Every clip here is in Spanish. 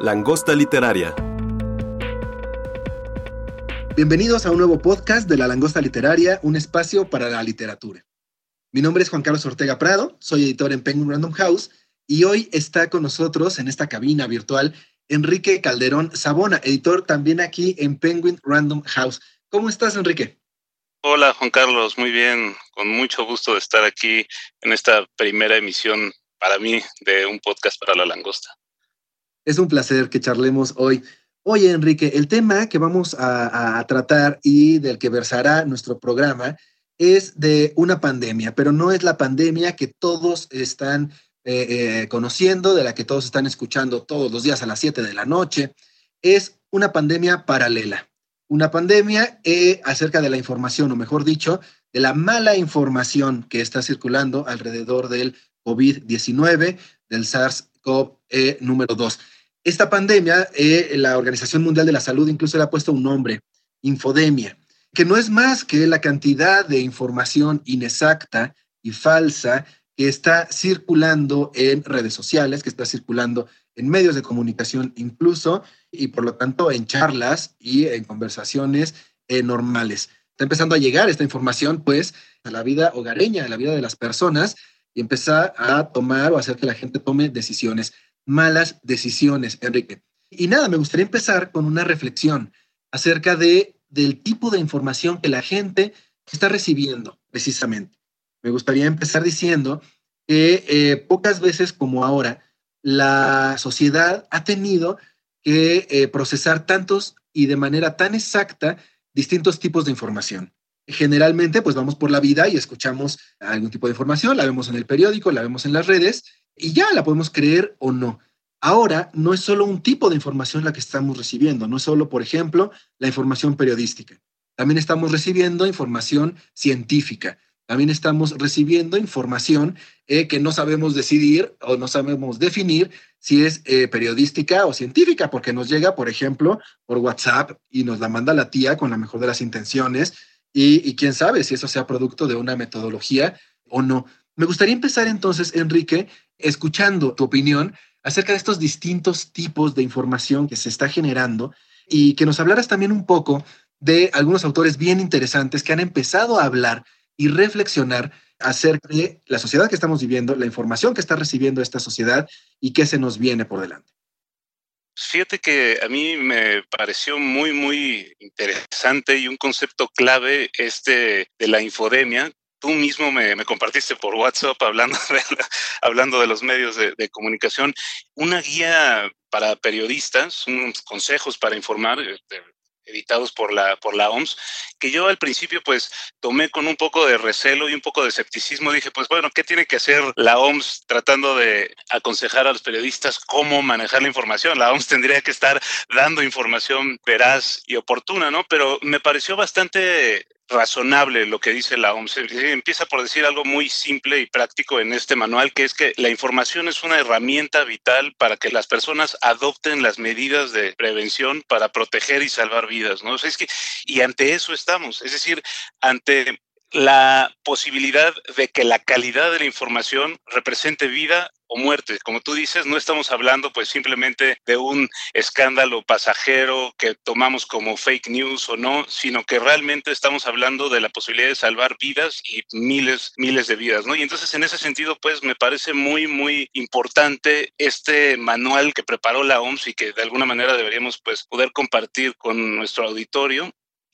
Langosta Literaria. Bienvenidos a un nuevo podcast de La Langosta Literaria, un espacio para la literatura. Mi nombre es Juan Carlos Ortega Prado, soy editor en Penguin Random House y hoy está con nosotros en esta cabina virtual Enrique Calderón Sabona, editor también aquí en Penguin Random House. ¿Cómo estás, Enrique? Hola, Juan Carlos, muy bien, con mucho gusto de estar aquí en esta primera emisión para mí de un podcast para la langosta. Es un placer que charlemos hoy. Oye, Enrique, el tema que vamos a, a tratar y del que versará nuestro programa es de una pandemia, pero no es la pandemia que todos están eh, eh, conociendo, de la que todos están escuchando todos los días a las 7 de la noche. Es una pandemia paralela, una pandemia eh, acerca de la información, o mejor dicho, de la mala información que está circulando alrededor del COVID-19, del SARS-CoV número 2. Esta pandemia, la Organización Mundial de la Salud incluso le ha puesto un nombre, infodemia que no es más que la cantidad de información inexacta y falsa que está circulando en redes sociales, que está circulando en medios de comunicación incluso, y por lo tanto en charlas y en conversaciones eh, normales. Está empezando a llegar esta información, pues, a la vida hogareña, a la vida de las personas, y empezar a tomar o hacer que la gente tome decisiones, malas decisiones, Enrique. Y nada, me gustaría empezar con una reflexión acerca de del tipo de información que la gente está recibiendo, precisamente. Me gustaría empezar diciendo que eh, pocas veces como ahora, la sociedad ha tenido que eh, procesar tantos y de manera tan exacta distintos tipos de información. Generalmente, pues vamos por la vida y escuchamos algún tipo de información, la vemos en el periódico, la vemos en las redes y ya la podemos creer o no. Ahora no es solo un tipo de información la que estamos recibiendo, no es solo, por ejemplo, la información periodística. También estamos recibiendo información científica. También estamos recibiendo información eh, que no sabemos decidir o no sabemos definir si es eh, periodística o científica, porque nos llega, por ejemplo, por WhatsApp y nos la manda la tía con la mejor de las intenciones y, y quién sabe si eso sea producto de una metodología o no. Me gustaría empezar entonces, Enrique, escuchando tu opinión acerca de estos distintos tipos de información que se está generando y que nos hablaras también un poco de algunos autores bien interesantes que han empezado a hablar y reflexionar acerca de la sociedad que estamos viviendo, la información que está recibiendo esta sociedad y qué se nos viene por delante. Fíjate que a mí me pareció muy, muy interesante y un concepto clave este de la infodemia, tú mismo me, compartiste por WhatsApp hablando de, hablando de los medios de, comunicación, una guía para periodistas, unos consejos para informar, este, editados por la, por la OMS, que yo al principio pues tomé con un poco de recelo y un poco de escepticismo. Dije, pues bueno, ¿qué tiene que hacer la OMS tratando de aconsejar a los periodistas cómo manejar la información? La OMS tendría que estar dando información veraz y oportuna, ¿no? Pero me pareció bastante razonable lo que dice la OMS. Empieza por decir algo muy simple y práctico en este manual, que es que la información es una herramienta vital para que las personas adopten las medidas de prevención para proteger y salvar vidas, ¿no? es que, y ante eso estamos, es decir, ante la posibilidad de que la calidad de la información represente vida o muerte. Como tú dices, no estamos hablando pues simplemente de un escándalo pasajero que tomamos como fake news o no, sino que realmente estamos hablando de la posibilidad de salvar vidas y miles, miles de vidas, ¿no? Y entonces en ese sentido pues me parece muy, muy importante este manual que preparó la OMS y que de alguna manera deberíamos pues poder compartir con nuestro auditorio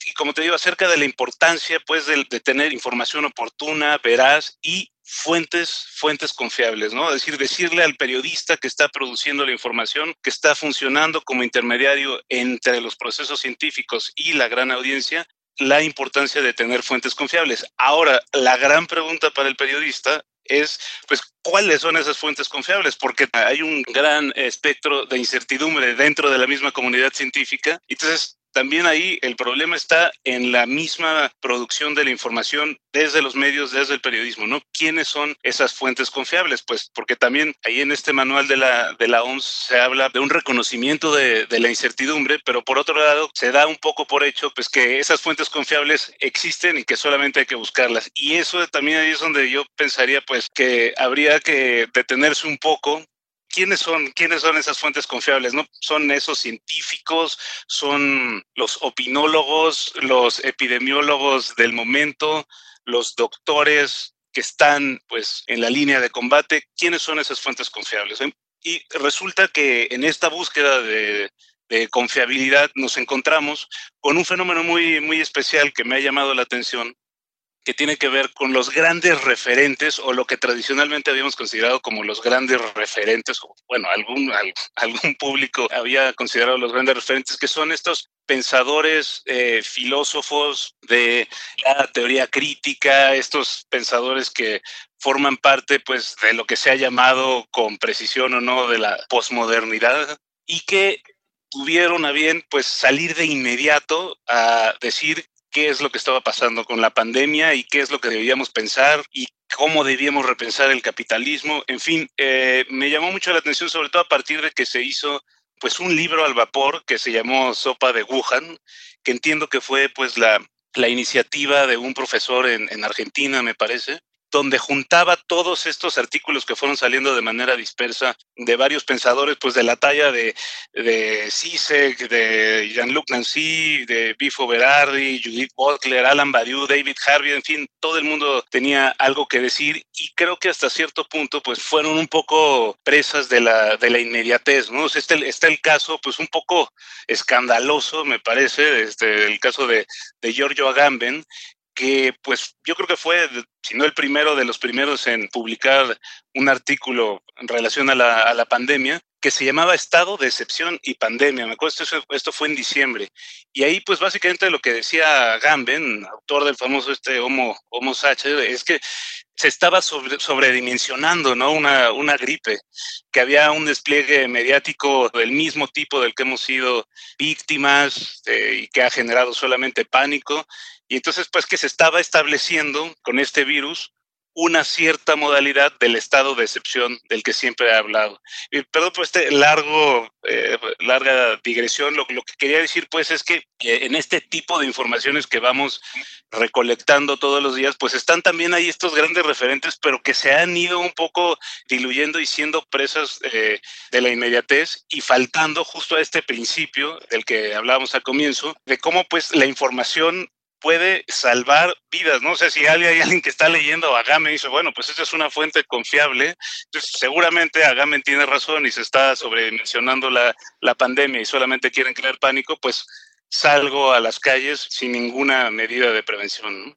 y como te digo, acerca de la importancia pues de, de, tener información oportuna, veraz y fuentes, fuentes confiables, ¿no? Es decir, decirle al periodista que está produciendo la información, que está funcionando como intermediario entre los procesos científicos y la gran audiencia, la importancia de tener fuentes confiables. Ahora, la gran pregunta para el periodista es pues cuáles son esas fuentes confiables, porque hay un gran espectro de incertidumbre dentro de la misma comunidad científica. Entonces, también ahí el problema está en la misma producción de la información desde los medios, desde el periodismo, ¿no? ¿Quiénes son esas fuentes confiables? Pues porque también ahí en este manual de la, de la OMS se habla de un reconocimiento de, de la incertidumbre, pero por otro lado se da un poco por hecho pues que esas fuentes confiables existen y que solamente hay que buscarlas. Y eso también ahí es donde yo pensaría pues que habría que detenerse un poco ¿quiénes son, quiénes son esas fuentes confiables? ¿No? Son esos científicos, son los opinólogos, los epidemiólogos del momento, los doctores que están pues en la línea de combate. ¿Quiénes son esas fuentes confiables? Y resulta que en esta búsqueda de, de confiabilidad nos encontramos con un fenómeno muy, muy especial que me ha llamado la atención, que tiene que ver con los grandes referentes o lo que tradicionalmente habíamos considerado como los grandes referentes, o bueno, algún, algún público había considerado los grandes referentes, que son estos pensadores, eh, filósofos de la teoría crítica, estos pensadores que forman parte pues de lo que se ha llamado con precisión o no de la posmodernidad y que tuvieron a bien pues salir de inmediato a decir qué es lo que estaba pasando con la pandemia y qué es lo que debíamos pensar y cómo debíamos repensar el capitalismo. En fin, eh, me llamó mucho la atención, sobre todo a partir de que se hizo pues un libro al vapor que se llamó Sopa de Wuhan, que entiendo que fue pues la, la iniciativa de un profesor en, en Argentina, me parece, donde juntaba todos estos artículos que fueron saliendo de manera dispersa de varios pensadores, pues de la talla de, de Zizek, de Jean-Luc Nancy, de Bifo Berardi, Judith Butler, Alan Badiou, David Harvey, en fin, todo el mundo tenía algo que decir y creo que hasta cierto punto pues fueron un poco presas de la, de la inmediatez, ¿no? Este, está el caso pues un poco escandaloso, me parece, este, el caso de, de Giorgio Agamben, que pues yo creo que fue, si no el primero de los primeros en publicar un artículo en relación a la, a la pandemia, que se llamaba Estado de Excepción y Pandemia. Me acuerdo, esto, esto fue en diciembre. Y ahí, pues básicamente lo que decía Gamben, autor del famoso este Homo, Homo Sacher, es que se estaba sobre, sobredimensionando ¿no? una, una gripe, que había un despliegue mediático del mismo tipo del que hemos sido víctimas eh, y que ha generado solamente pánico. Y entonces, pues que se estaba estableciendo con este virus una cierta modalidad del estado de excepción del que siempre he hablado. Y perdón por este largo, eh, larga digresión, lo, lo, que quería decir pues es que eh, en este tipo de informaciones que vamos recolectando todos los días, pues están también ahí estos grandes referentes, pero que se han ido un poco diluyendo y siendo presas eh, de la inmediatez y faltando justo a este principio del que hablábamos al comienzo, de cómo pues la información puede salvar vidas, ¿no? O sea, si hay alguien que está leyendo a Agamben y dice, bueno, pues esta es una fuente confiable, entonces seguramente Agamben tiene razón y se está sobredimensionando la, la pandemia y solamente quieren crear pánico, pues salgo a las calles sin ninguna medida de prevención.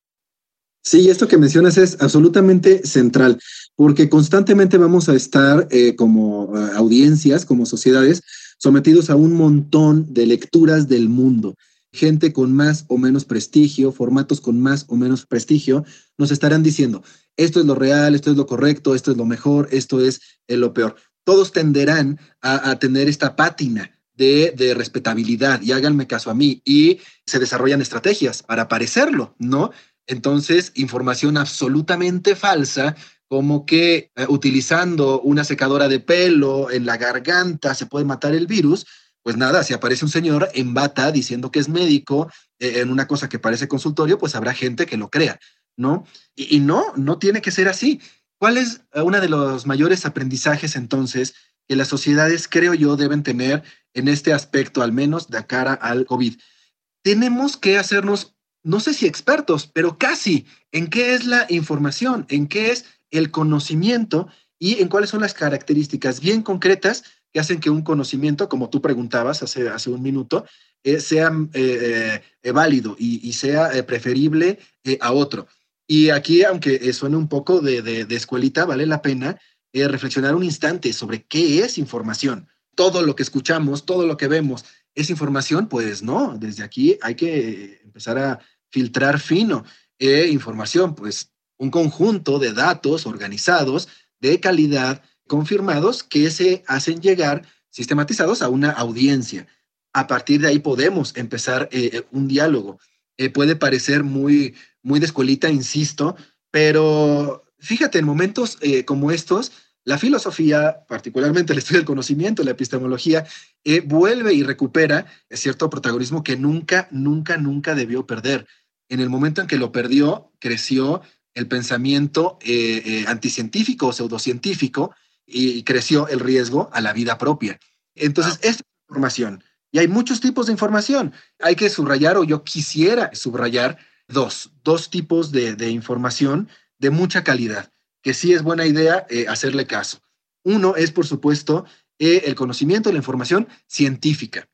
Sí, esto que mencionas es absolutamente central, porque constantemente vamos a estar eh, como uh, audiencias, como sociedades, sometidos a un montón de lecturas del mundo gente con más o menos prestigio, formatos con más o menos prestigio, nos estarán diciendo, esto es lo real, esto es lo correcto, esto es lo mejor, esto es lo peor. Todos tenderán a, tener esta pátina de, de, respetabilidad y háganme caso a mí y se desarrollan estrategias para parecerlo, ¿no? Entonces, información absolutamente falsa como que eh, utilizando una secadora de pelo en la garganta se puede matar el virus, pues nada, si aparece un señor en bata diciendo que es médico eh, en una cosa que parece consultorio, pues habrá gente que lo crea, ¿no? Y, y, no, no tiene que ser así. ¿Cuál es uno de los mayores aprendizajes entonces que las sociedades, creo yo, deben tener en este aspecto, al menos de cara al COVID? Tenemos que hacernos, no sé si expertos, pero casi en qué es la información, en qué es el conocimiento y en cuáles son las características bien concretas que hacen que un conocimiento, como tú preguntabas hace, hace un minuto, eh, sea eh, eh, válido y, sea preferible a otro. Y aquí, aunque suene un poco de, de, de escuelita, vale la pena reflexionar un instante sobre qué es información. Todo lo que escuchamos, todo lo que vemos, ¿es información? Pues no, desde aquí hay que empezar a filtrar fino. información, pues un conjunto de datos organizados de calidad confirmados que se hacen llegar sistematizados a una audiencia. A partir de ahí podemos empezar eh, eh, un diálogo. Eh, puede parecer muy, muy de escuelita, insisto, pero fíjate, en momentos como estos, la filosofía, particularmente el estudio del conocimiento, la epistemología, vuelve y recupera cierto protagonismo que nunca, nunca, nunca debió perder. En el momento en que lo perdió, creció el pensamiento anticientífico o pseudocientífico, y creció el riesgo a la vida propia. Entonces, esta es información. Y hay muchos tipos de información. Hay que subrayar, o yo quisiera subrayar, dos, dos tipos de, información de mucha calidad, que sí es buena idea eh, hacerle caso. Uno es, por supuesto, eh, el conocimiento, la información científica.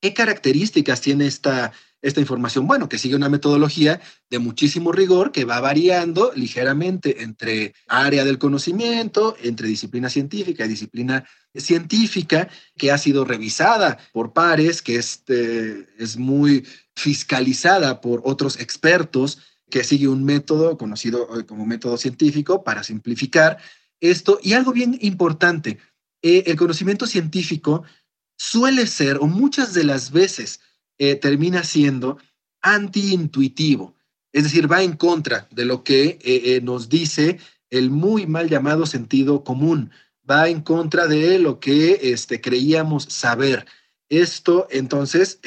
¿Qué características tiene esta, esta información? Bueno, que sigue una metodología de muchísimo rigor que va variando ligeramente entre área del conocimiento, entre disciplina científica y disciplina científica, que ha sido revisada por pares, que es, eh, es muy fiscalizada por otros expertos, que sigue un método conocido eh, como método científico para simplificar esto. Y algo bien importante, eh, el conocimiento científico suele ser, o muchas de las veces, eh, termina siendo antiintuitivo, es decir, va en contra de lo que eh, eh, nos dice el muy mal llamado sentido común, va en contra de lo que este, creíamos saber. Esto, entonces,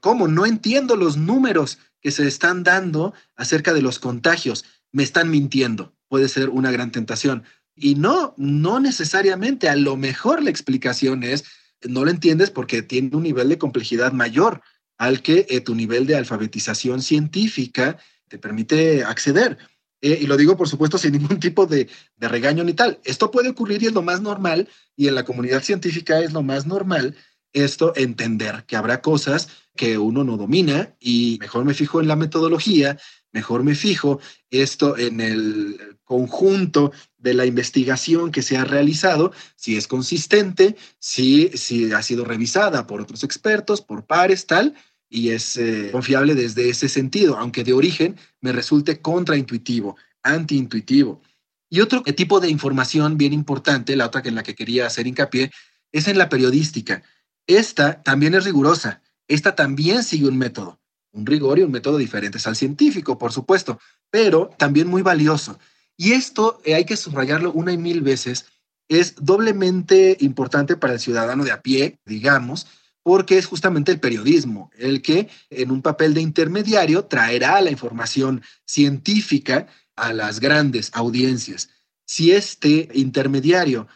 ¿cómo? No entiendo los números que se están dando acerca de los contagios. Me están mintiendo. Puede ser una gran tentación. Y no, no necesariamente. A lo mejor la explicación es, no lo entiendes porque tiene un nivel de complejidad mayor al que eh, tu nivel de alfabetización científica te permite acceder. Eh, y lo digo, por supuesto, sin ningún tipo de, de, regaño ni tal. Esto puede ocurrir y es lo más normal, y en la comunidad científica es lo más normal esto entender que habrá cosas que uno no domina y mejor me fijo en la metodología, mejor me fijo esto en el conjunto de la investigación que se ha realizado, si es consistente, si, si ha sido revisada por otros expertos, por pares, tal, y es eh, confiable desde ese sentido, aunque de origen me resulte contraintuitivo, antiintuitivo. Y otro tipo de información bien importante, la otra que en la que quería hacer hincapié, es en la periodística. Esta también es rigurosa, esta también sigue un método, un rigor y un método diferentes al científico, por supuesto, pero también muy valioso. Y esto eh, hay que subrayarlo una y mil veces, es doblemente importante para el ciudadano de a pie, digamos, porque es justamente el periodismo el que en un papel de intermediario traerá la información científica a las grandes audiencias. Si este intermediario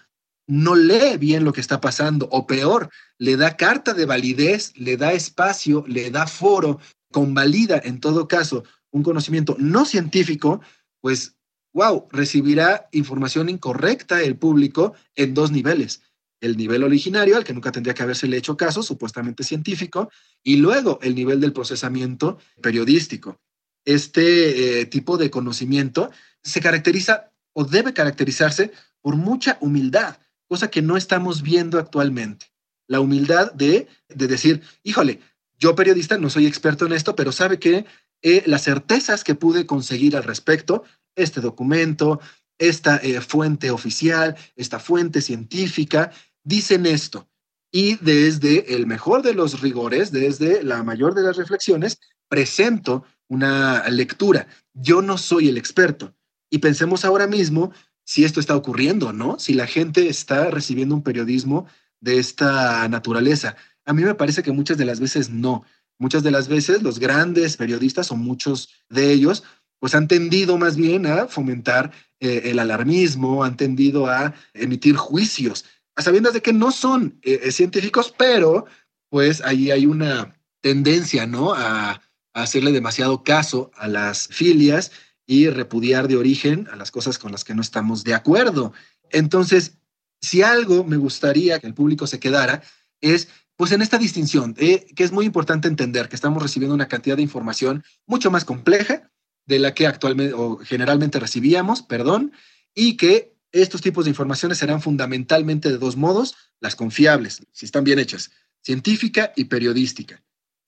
no lee bien lo que está pasando o peor, le da carta de validez, le da espacio, le da foro, convalida en todo caso un conocimiento no científico, pues, wow, recibirá información incorrecta el público en dos niveles el nivel originario, al que nunca tendría que haberse hecho caso, supuestamente científico, y luego el nivel del procesamiento periodístico. Este eh, tipo de conocimiento se caracteriza o debe caracterizarse por mucha humildad, cosa que no estamos viendo actualmente. La humildad de, decir, híjole, yo periodista no soy experto en esto, pero sabe que eh, las certezas que pude conseguir al respecto, este documento, esta eh, fuente oficial, esta fuente científica, dicen esto. Y desde el mejor de los rigores, desde la mayor de las reflexiones, presento una lectura. Yo no soy el experto. Y pensemos ahora mismo si esto está ocurriendo, ¿no? Si la gente está recibiendo un periodismo de esta naturaleza. A mí me parece que muchas de las veces no. Muchas de las veces los grandes periodistas o muchos de ellos pues han tendido más bien a fomentar eh, el alarmismo, han tendido a emitir juicios a sabiendas de que no son eh, eh, científicos, pero pues ahí hay una tendencia, ¿no? A, hacerle demasiado caso a las filias y repudiar de origen a las cosas con las que no estamos de acuerdo. Entonces, si algo me gustaría que el público se quedara es pues en esta distinción, eh, que es muy importante entender que estamos recibiendo una cantidad de información mucho más compleja de la que actualmente o generalmente recibíamos, perdón, y que estos tipos de informaciones serán fundamentalmente de dos modos, las confiables, si están bien hechas, científica y periodística.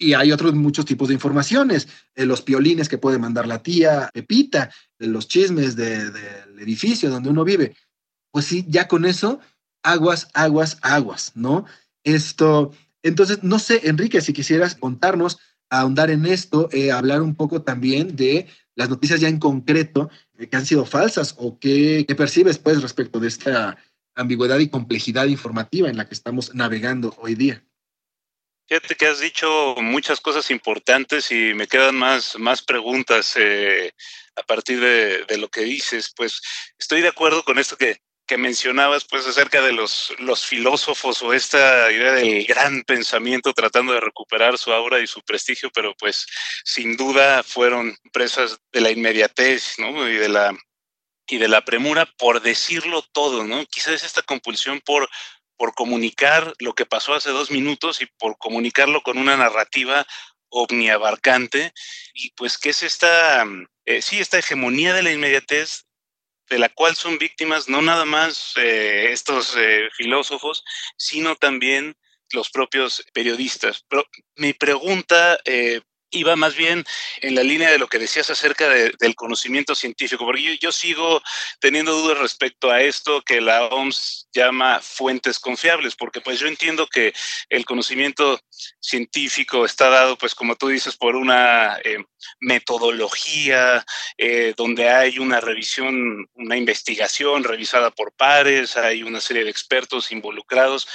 Y hay otros muchos tipos de informaciones, los piolines que puede mandar la tía Pepita, los chismes del edificio donde uno vive. Pues sí, ya con eso, aguas, aguas, aguas, ¿no? Esto, entonces, no sé, Enrique, si quisieras contarnos, ahondar en esto, eh, hablar un poco también de las noticias ya en concreto eh, que han sido falsas o qué percibes, pues, respecto de esta ambigüedad y complejidad informativa en la que estamos navegando hoy día. Fíjate que has dicho muchas cosas importantes y me quedan más, más preguntas eh, a partir de, de, lo que dices. Pues estoy de acuerdo con esto que, que mencionabas, pues acerca de los, los filósofos o esta idea del gran pensamiento tratando de recuperar su aura y su prestigio, pero pues sin duda fueron presas de la inmediatez ¿no? y de la y de la premura por decirlo todo, ¿no? Quizás esta compulsión por, por comunicar lo que pasó hace dos minutos y por comunicarlo con una narrativa omniabarcante y pues que es esta, eh, sí, esta hegemonía de la inmediatez de la cual son víctimas no nada más eh, estos eh, filósofos, sino también los propios periodistas. Pero mi pregunta iba más bien en la línea de lo que decías acerca del conocimiento científico, porque yo, sigo teniendo dudas respecto a esto que la OMS llama fuentes confiables, porque pues yo entiendo que el conocimiento científico está dado, pues como tú dices, por una eh, metodología eh, donde hay una revisión, una investigación revisada por pares, hay una serie de expertos involucrados,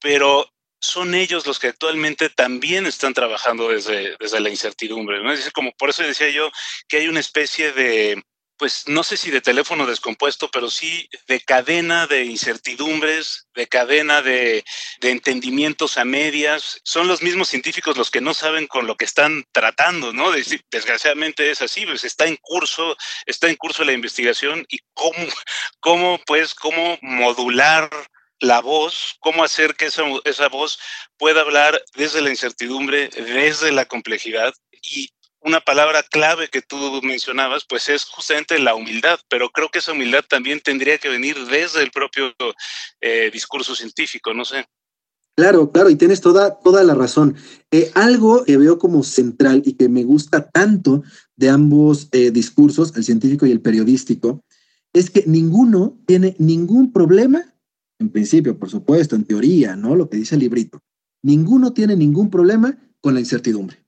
pero son ellos los que actualmente también están trabajando desde, desde la incertidumbre. ¿no? Es decir, como por eso decía yo que hay una especie de, pues no sé si de teléfono descompuesto, pero sí de cadena de incertidumbres, de cadena de, de, entendimientos a medias. Son los mismos científicos los que no saben con lo que están tratando, ¿no? Desgraciadamente es así, pues está en curso, está en curso la investigación y cómo, cómo pues, cómo modular la voz, cómo hacer que esa, esa voz pueda hablar desde la incertidumbre, desde la complejidad y una palabra clave que tú mencionabas, pues es justamente la humildad, pero creo que esa humildad también tendría que venir desde el propio eh, discurso científico, no sé. Claro, claro, y tienes toda, toda la razón. Eh, algo que veo como central y que me gusta tanto de ambos eh, discursos, el científico y el periodístico, es que ninguno tiene ningún problema en principio, por supuesto, en teoría, ¿no? Lo que dice el librito. Ninguno tiene ningún problema con la incertidumbre.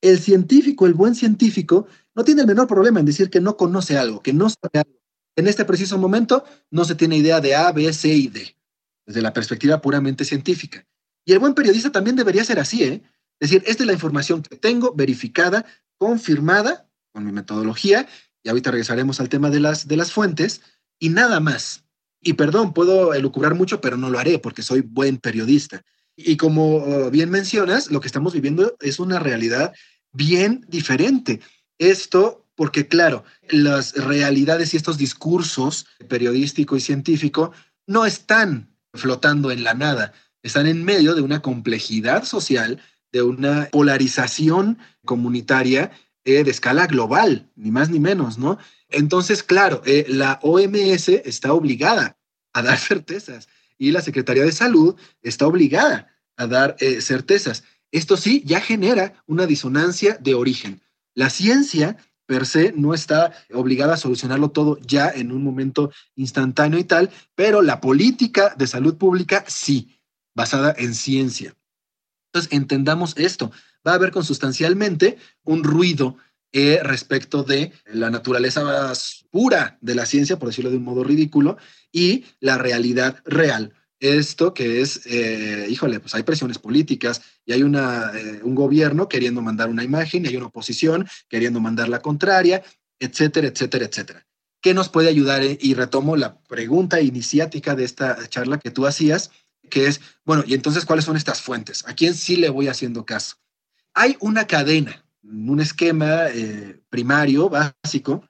El científico, el buen científico, no tiene el menor problema en decir que no conoce algo, que no sabe algo. En este preciso momento no se tiene idea de A, B, C y D, desde la perspectiva puramente científica. Y el buen periodista también debería ser así, ¿eh? Es decir, esta es la información que tengo verificada, confirmada con mi metodología, y ahorita regresaremos al tema de las, de las fuentes, y nada más. Y perdón, puedo elucubrar mucho, pero no lo haré porque soy buen periodista. Y como uh, bien mencionas, lo que estamos viviendo es una realidad bien diferente. Esto porque, claro, las realidades y estos discursos periodístico y científico no están flotando en la nada, están en medio de una complejidad social, de una polarización comunitaria eh, de escala global, ni más ni menos, ¿no? Entonces, claro, eh, la OMS está obligada a dar certezas y la Secretaría de Salud está obligada a dar eh, certezas. Esto sí ya genera una disonancia de origen. La ciencia per se no está obligada a solucionarlo todo ya en un momento instantáneo y tal, pero la política de salud pública sí, basada en ciencia. Entonces, entendamos esto. Va a haber consustancialmente un ruido eh, respecto de la naturaleza pura de la ciencia, por decirlo de un modo ridículo, y la realidad real. Esto que es, eh, híjole, pues hay presiones políticas y hay una, eh, un gobierno queriendo mandar una imagen y hay una oposición queriendo mandar la contraria, etcétera, etcétera, etcétera. ¿Qué nos puede ayudar? Y retomo la pregunta iniciática de esta charla que tú hacías, que es, bueno, y entonces, ¿cuáles son estas fuentes? ¿A quién sí le voy haciendo caso? Hay una cadena un esquema eh, primario, básico,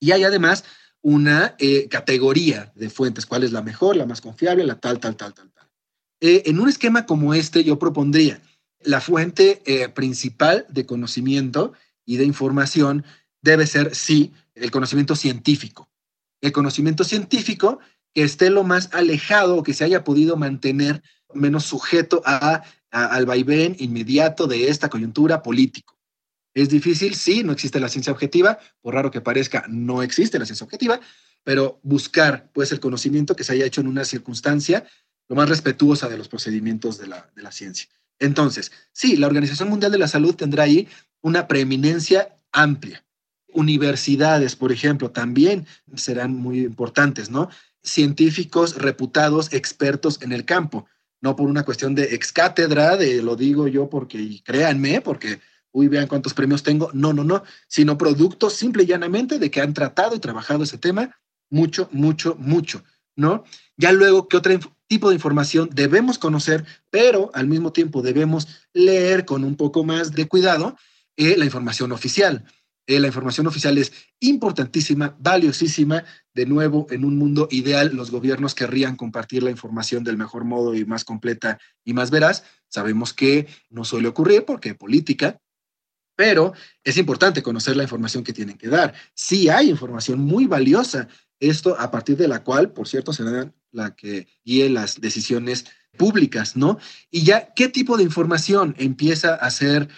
y hay además una eh, categoría de fuentes, cuál es la mejor, la más confiable, la tal, tal, tal, tal, tal. Eh, en un esquema como este, yo propondría la fuente principal de conocimiento y de información debe ser, sí, el conocimiento científico. El conocimiento científico que esté lo más alejado o que se haya podido mantener menos sujeto a, al vaivén inmediato de esta coyuntura político. Es difícil, sí, no existe la ciencia objetiva, por raro que parezca, no existe la ciencia objetiva, pero buscar pues el conocimiento que se haya hecho en una circunstancia lo más respetuosa de los procedimientos de la, de la ciencia. Entonces, sí, la Organización Mundial de la Salud tendrá ahí una preeminencia amplia. Universidades, por ejemplo, también serán muy importantes, ¿no? Científicos reputados, expertos en el campo, no por una cuestión de ex cátedra, de lo digo yo porque, créanme, porque, uy, vean cuántos premios tengo, no, no, no, sino productos simple y llanamente de que han tratado y trabajado ese tema mucho, mucho, mucho, ¿no? Ya luego, ¿qué otro tipo de información debemos conocer, pero al mismo tiempo debemos leer con un poco más de cuidado eh, la información oficial? Eh, la información oficial es importantísima, valiosísima. De nuevo, en un mundo ideal, los gobiernos querrían compartir la información del mejor modo y más completa y más veraz. Sabemos que no suele ocurrir porque política, pero es importante conocer la información que tienen que dar. Sí hay información muy valiosa esto a partir de la cual, por cierto, será la que guíe las decisiones públicas, ¿no? Y ya, ¿qué tipo de información empieza a ser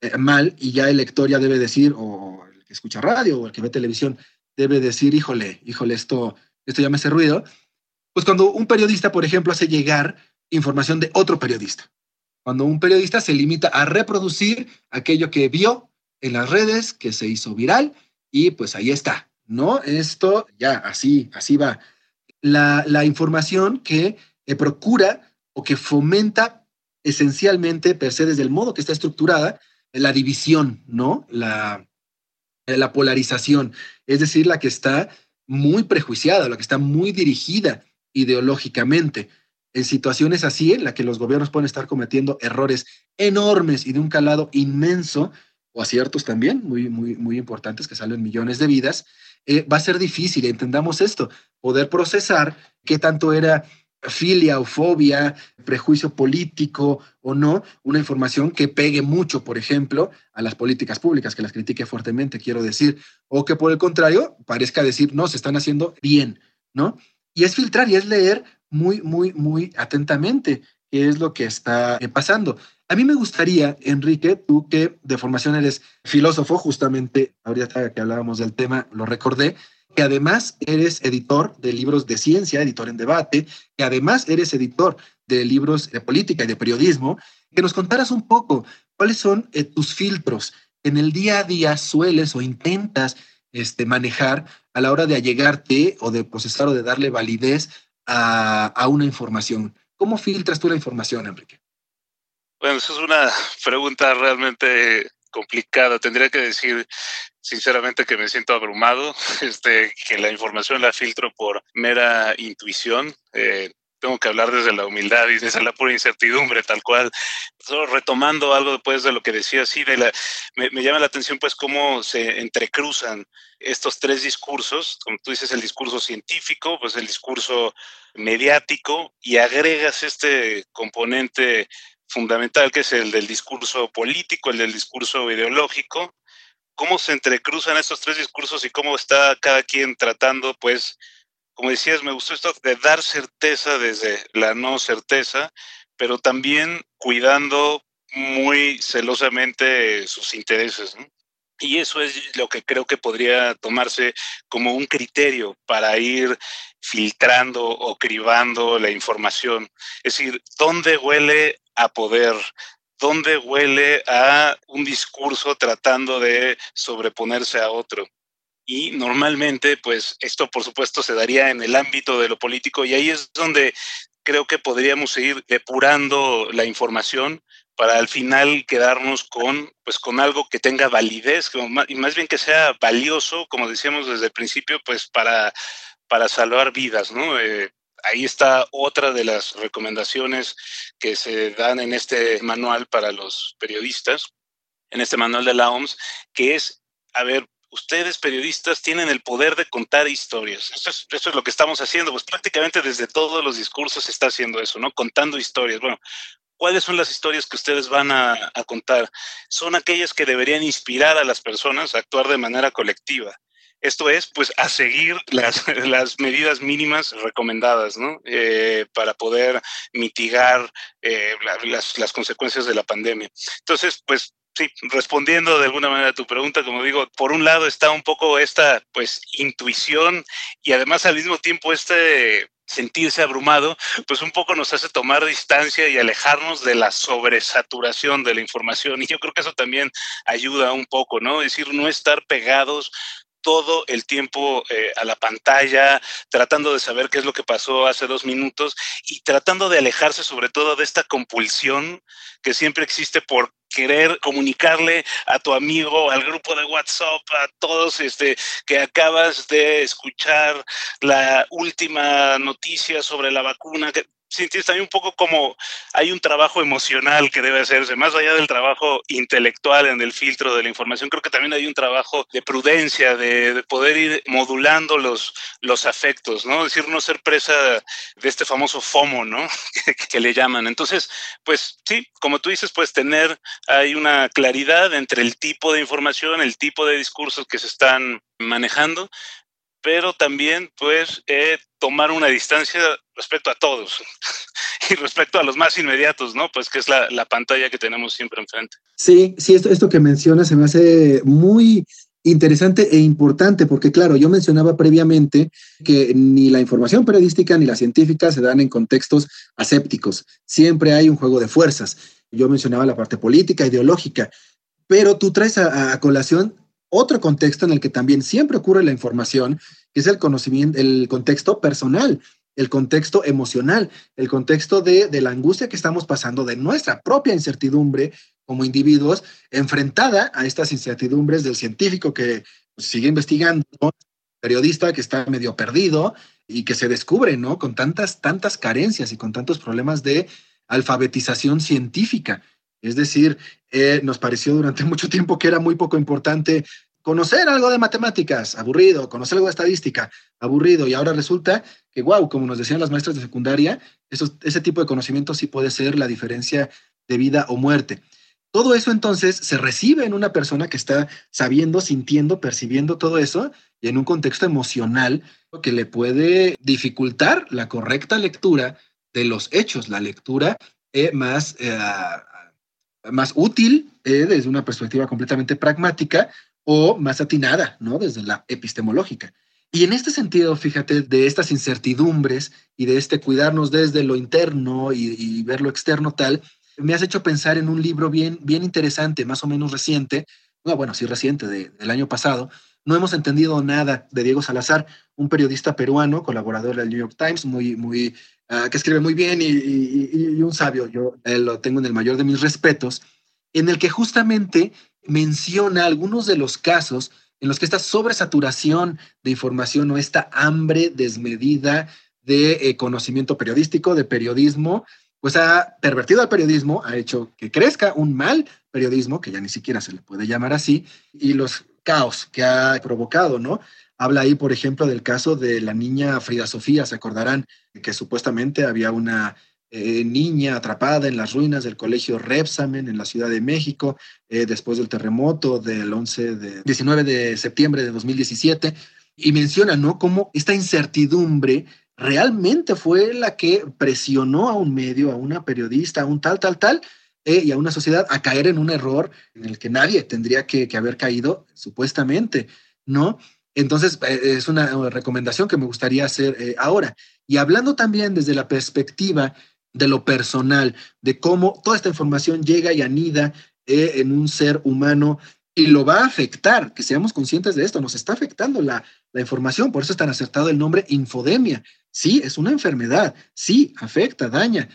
eh, mal y ya el lector ya debe decir, o el que escucha radio o el que ve televisión, debe decir, híjole, híjole, esto, esto ya me hace ruido? Pues cuando un periodista, por ejemplo, hace llegar información de otro periodista. Cuando un periodista se limita a reproducir aquello que vio en las redes, que se hizo viral, y pues ahí está, ¿no? Esto ya, así, así va. La, la información que eh, procura o que fomenta esencialmente, per se, desde el modo que está estructurada, la división, ¿no? La, la polarización, es decir, la que está muy prejuiciada, la que está muy dirigida ideológicamente. En situaciones así, en la que los gobiernos pueden estar cometiendo errores enormes y de un calado inmenso, o aciertos también, muy, muy, muy importantes, que salen millones de vidas, eh, va a ser difícil, entendamos esto, poder procesar qué tanto era filia o fobia, prejuicio político o no, una información que pegue mucho, por ejemplo, a las políticas públicas, que las critique fuertemente, quiero decir, o que por el contrario parezca decir, no, se están haciendo bien, ¿no? Y es filtrar y es leer muy, muy, muy atentamente qué es lo que está eh, pasando. A mí me gustaría, Enrique, tú que de formación eres filósofo, justamente ahorita que hablábamos del tema, lo recordé, que además eres editor de libros de ciencia, editor en debate, que además eres editor de libros de política y de periodismo, que nos contaras un poco cuáles son eh, tus filtros en el día a día sueles o intentas este, manejar a la hora de allegarte o de procesar o de darle validez a, una información. ¿Cómo filtras tú la información, Enrique? Bueno, esa es una pregunta realmente complicada. Tendría que decir sinceramente que me siento abrumado, este, que la información la filtro por mera intuición. Eh, tengo que hablar desde la humildad y desde la pura incertidumbre, tal cual. Solo retomando algo después de lo que decía, sí, me, me, llama la atención pues cómo se entrecruzan estos tres discursos, como tú dices, el discurso científico, pues el discurso mediático, y agregas este componente fundamental que es el del discurso político, el del discurso ideológico, cómo se entrecruzan estos tres discursos y cómo está cada quien tratando, pues, como decías, me gustó esto de dar certeza desde la no certeza, pero también cuidando muy celosamente sus intereses. ¿no? Y eso es lo que creo que podría tomarse como un criterio para ir filtrando o cribando la información. Es decir, ¿dónde huele a poder? ¿Dónde huele a un discurso tratando de sobreponerse a otro? Y normalmente, pues esto por supuesto se daría en el ámbito de lo político y ahí es donde creo que podríamos ir depurando la información para al final quedarnos con, pues, con algo que tenga validez y más bien que sea valioso, como decíamos desde el principio, pues para, para salvar vidas, ¿no? Eh, ahí está otra de las recomendaciones que se dan en este manual para los periodistas, en este manual de la OMS, que es, a ver, ustedes periodistas tienen el poder de contar historias. Eso es, eso es, lo que estamos haciendo, pues prácticamente desde todos los discursos se está haciendo eso, ¿no? Contando historias. Bueno, ¿cuáles son las historias que ustedes van a, a contar? Son aquellas que deberían inspirar a las personas a actuar de manera colectiva. Esto es, pues, a seguir las, las medidas mínimas recomendadas, ¿no? Eh, para poder mitigar eh, las, las consecuencias de la pandemia. Entonces, pues, sí, respondiendo de alguna manera a tu pregunta, como digo, por un lado está un poco esta pues intuición y además al mismo tiempo este sentirse abrumado, pues un poco nos hace tomar distancia y alejarnos de la sobresaturación de la información. Y yo creo que eso también ayuda un poco, ¿no? Es decir, no estar pegados todo el tiempo eh, a la pantalla, tratando de saber qué es lo que pasó hace dos minutos y tratando de alejarse sobre todo de esta compulsión que siempre existe por querer comunicarle a tu amigo, al grupo de WhatsApp, a todos este, que acabas de escuchar la última noticia sobre la vacuna, sientes también un poco como hay un trabajo emocional que debe hacerse, más allá del trabajo intelectual en el filtro de la información, creo que también hay un trabajo de prudencia, de, poder ir modulando los, los afectos, ¿no? Es decir, no ser presa de este famoso FOMO, ¿no? que, le llaman. Entonces, pues sí, como tú dices, pues tener, hay una claridad entre el tipo de información, el tipo de discursos que se están manejando, pero también pues eh, tomar una distancia respecto a todos y respecto a los más inmediatos, ¿no? Pues que es la, la pantalla que tenemos siempre enfrente. Sí, sí, esto, esto que mencionas se me hace muy interesante e importante, porque claro, yo mencionaba previamente que ni la información periodística ni la científica se dan en contextos asépticos. Siempre hay un juego de fuerzas. Yo mencionaba la parte política, ideológica, pero tú traes a, a colación otro contexto en el que también siempre ocurre la información, que es el conocimiento, el contexto personal, el contexto emocional, el contexto de, la angustia que estamos pasando, de nuestra propia incertidumbre como individuos, enfrentada a estas incertidumbres del científico que sigue investigando, periodista que está medio perdido y que se descubre, ¿no? Con tantas, tantas carencias y con tantos problemas de alfabetización científica. Es decir, eh, nos pareció durante mucho tiempo que era muy poco importante conocer algo de matemáticas, aburrido, conocer algo de estadística, aburrido, y ahora resulta que, wow, como nos decían las maestras de secundaria, ese tipo de conocimiento sí puede ser la diferencia de vida o muerte. Todo eso entonces se recibe en una persona que está sabiendo, sintiendo, percibiendo todo eso y en un contexto emocional que le puede dificultar la correcta lectura de los hechos, la lectura eh, más, eh, más útil eh, desde una perspectiva completamente pragmática o más atinada, ¿no? Desde la epistemológica. Y en este sentido, fíjate, de estas incertidumbres y de este cuidarnos desde lo interno y, ver lo externo tal, me has hecho pensar en un libro bien, bien interesante, más o menos reciente, no, bueno, sí reciente, del año pasado, No hemos entendido nada de Diego Salazar, un periodista peruano, colaborador del New York Times, muy, muy, ah, que escribe muy bien y, y, un sabio, yo lo tengo en el mayor de mis respetos, en el que justamente menciona algunos de los casos en los que esta sobresaturación de información o esta hambre desmedida de eh, conocimiento periodístico, de periodismo, pues ha pervertido al periodismo, ha hecho que crezca un mal periodismo, que ya ni siquiera se le puede llamar así, y los caos que ha provocado, ¿no? Habla ahí, por ejemplo, del caso de la niña Frida Sofía, se acordarán que supuestamente había una eh, niña atrapada en las ruinas del colegio Repsamen en la Ciudad de México, eh, después del terremoto del 11 de 19 de septiembre de 2017, y menciona, ¿no? Cómo esta incertidumbre realmente fue la que presionó a un medio, a una periodista, a un tal, tal, tal, eh, y a una sociedad a caer en un error en el que nadie tendría que, que haber caído, supuestamente, ¿no? Entonces, es una recomendación que me gustaría hacer ahora. Y hablando también desde la perspectiva de lo personal, de cómo toda esta información llega y anida eh, en un ser humano y lo va a afectar, que seamos conscientes de esto, nos está afectando la, la información, por eso es tan acertado el nombre infodemia. Sí, es una enfermedad, sí, afecta, daña.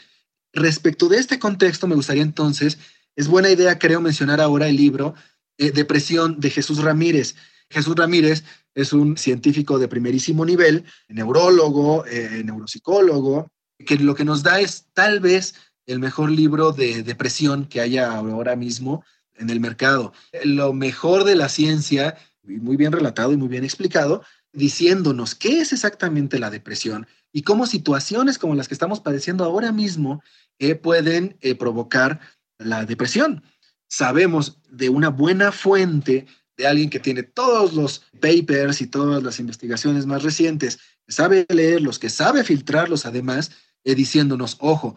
Respecto de este contexto, me gustaría entonces, es buena idea, creo, mencionar ahora el libro eh, Depresión de Jesús Ramírez. Jesús Ramírez es un científico de primerísimo nivel, neurólogo, eh, neuropsicólogo, que lo que nos da es tal vez el mejor libro de depresión que haya ahora mismo en el mercado. Lo mejor de la ciencia, muy bien relatado y muy bien explicado, diciéndonos qué es exactamente la depresión y cómo situaciones como las que estamos padeciendo ahora mismo eh, pueden eh, provocar la depresión. Sabemos de una buena fuente de alguien que tiene todos los papers y todas las investigaciones más recientes, que sabe leerlos, que sabe filtrarlos además, eh, diciéndonos, ojo,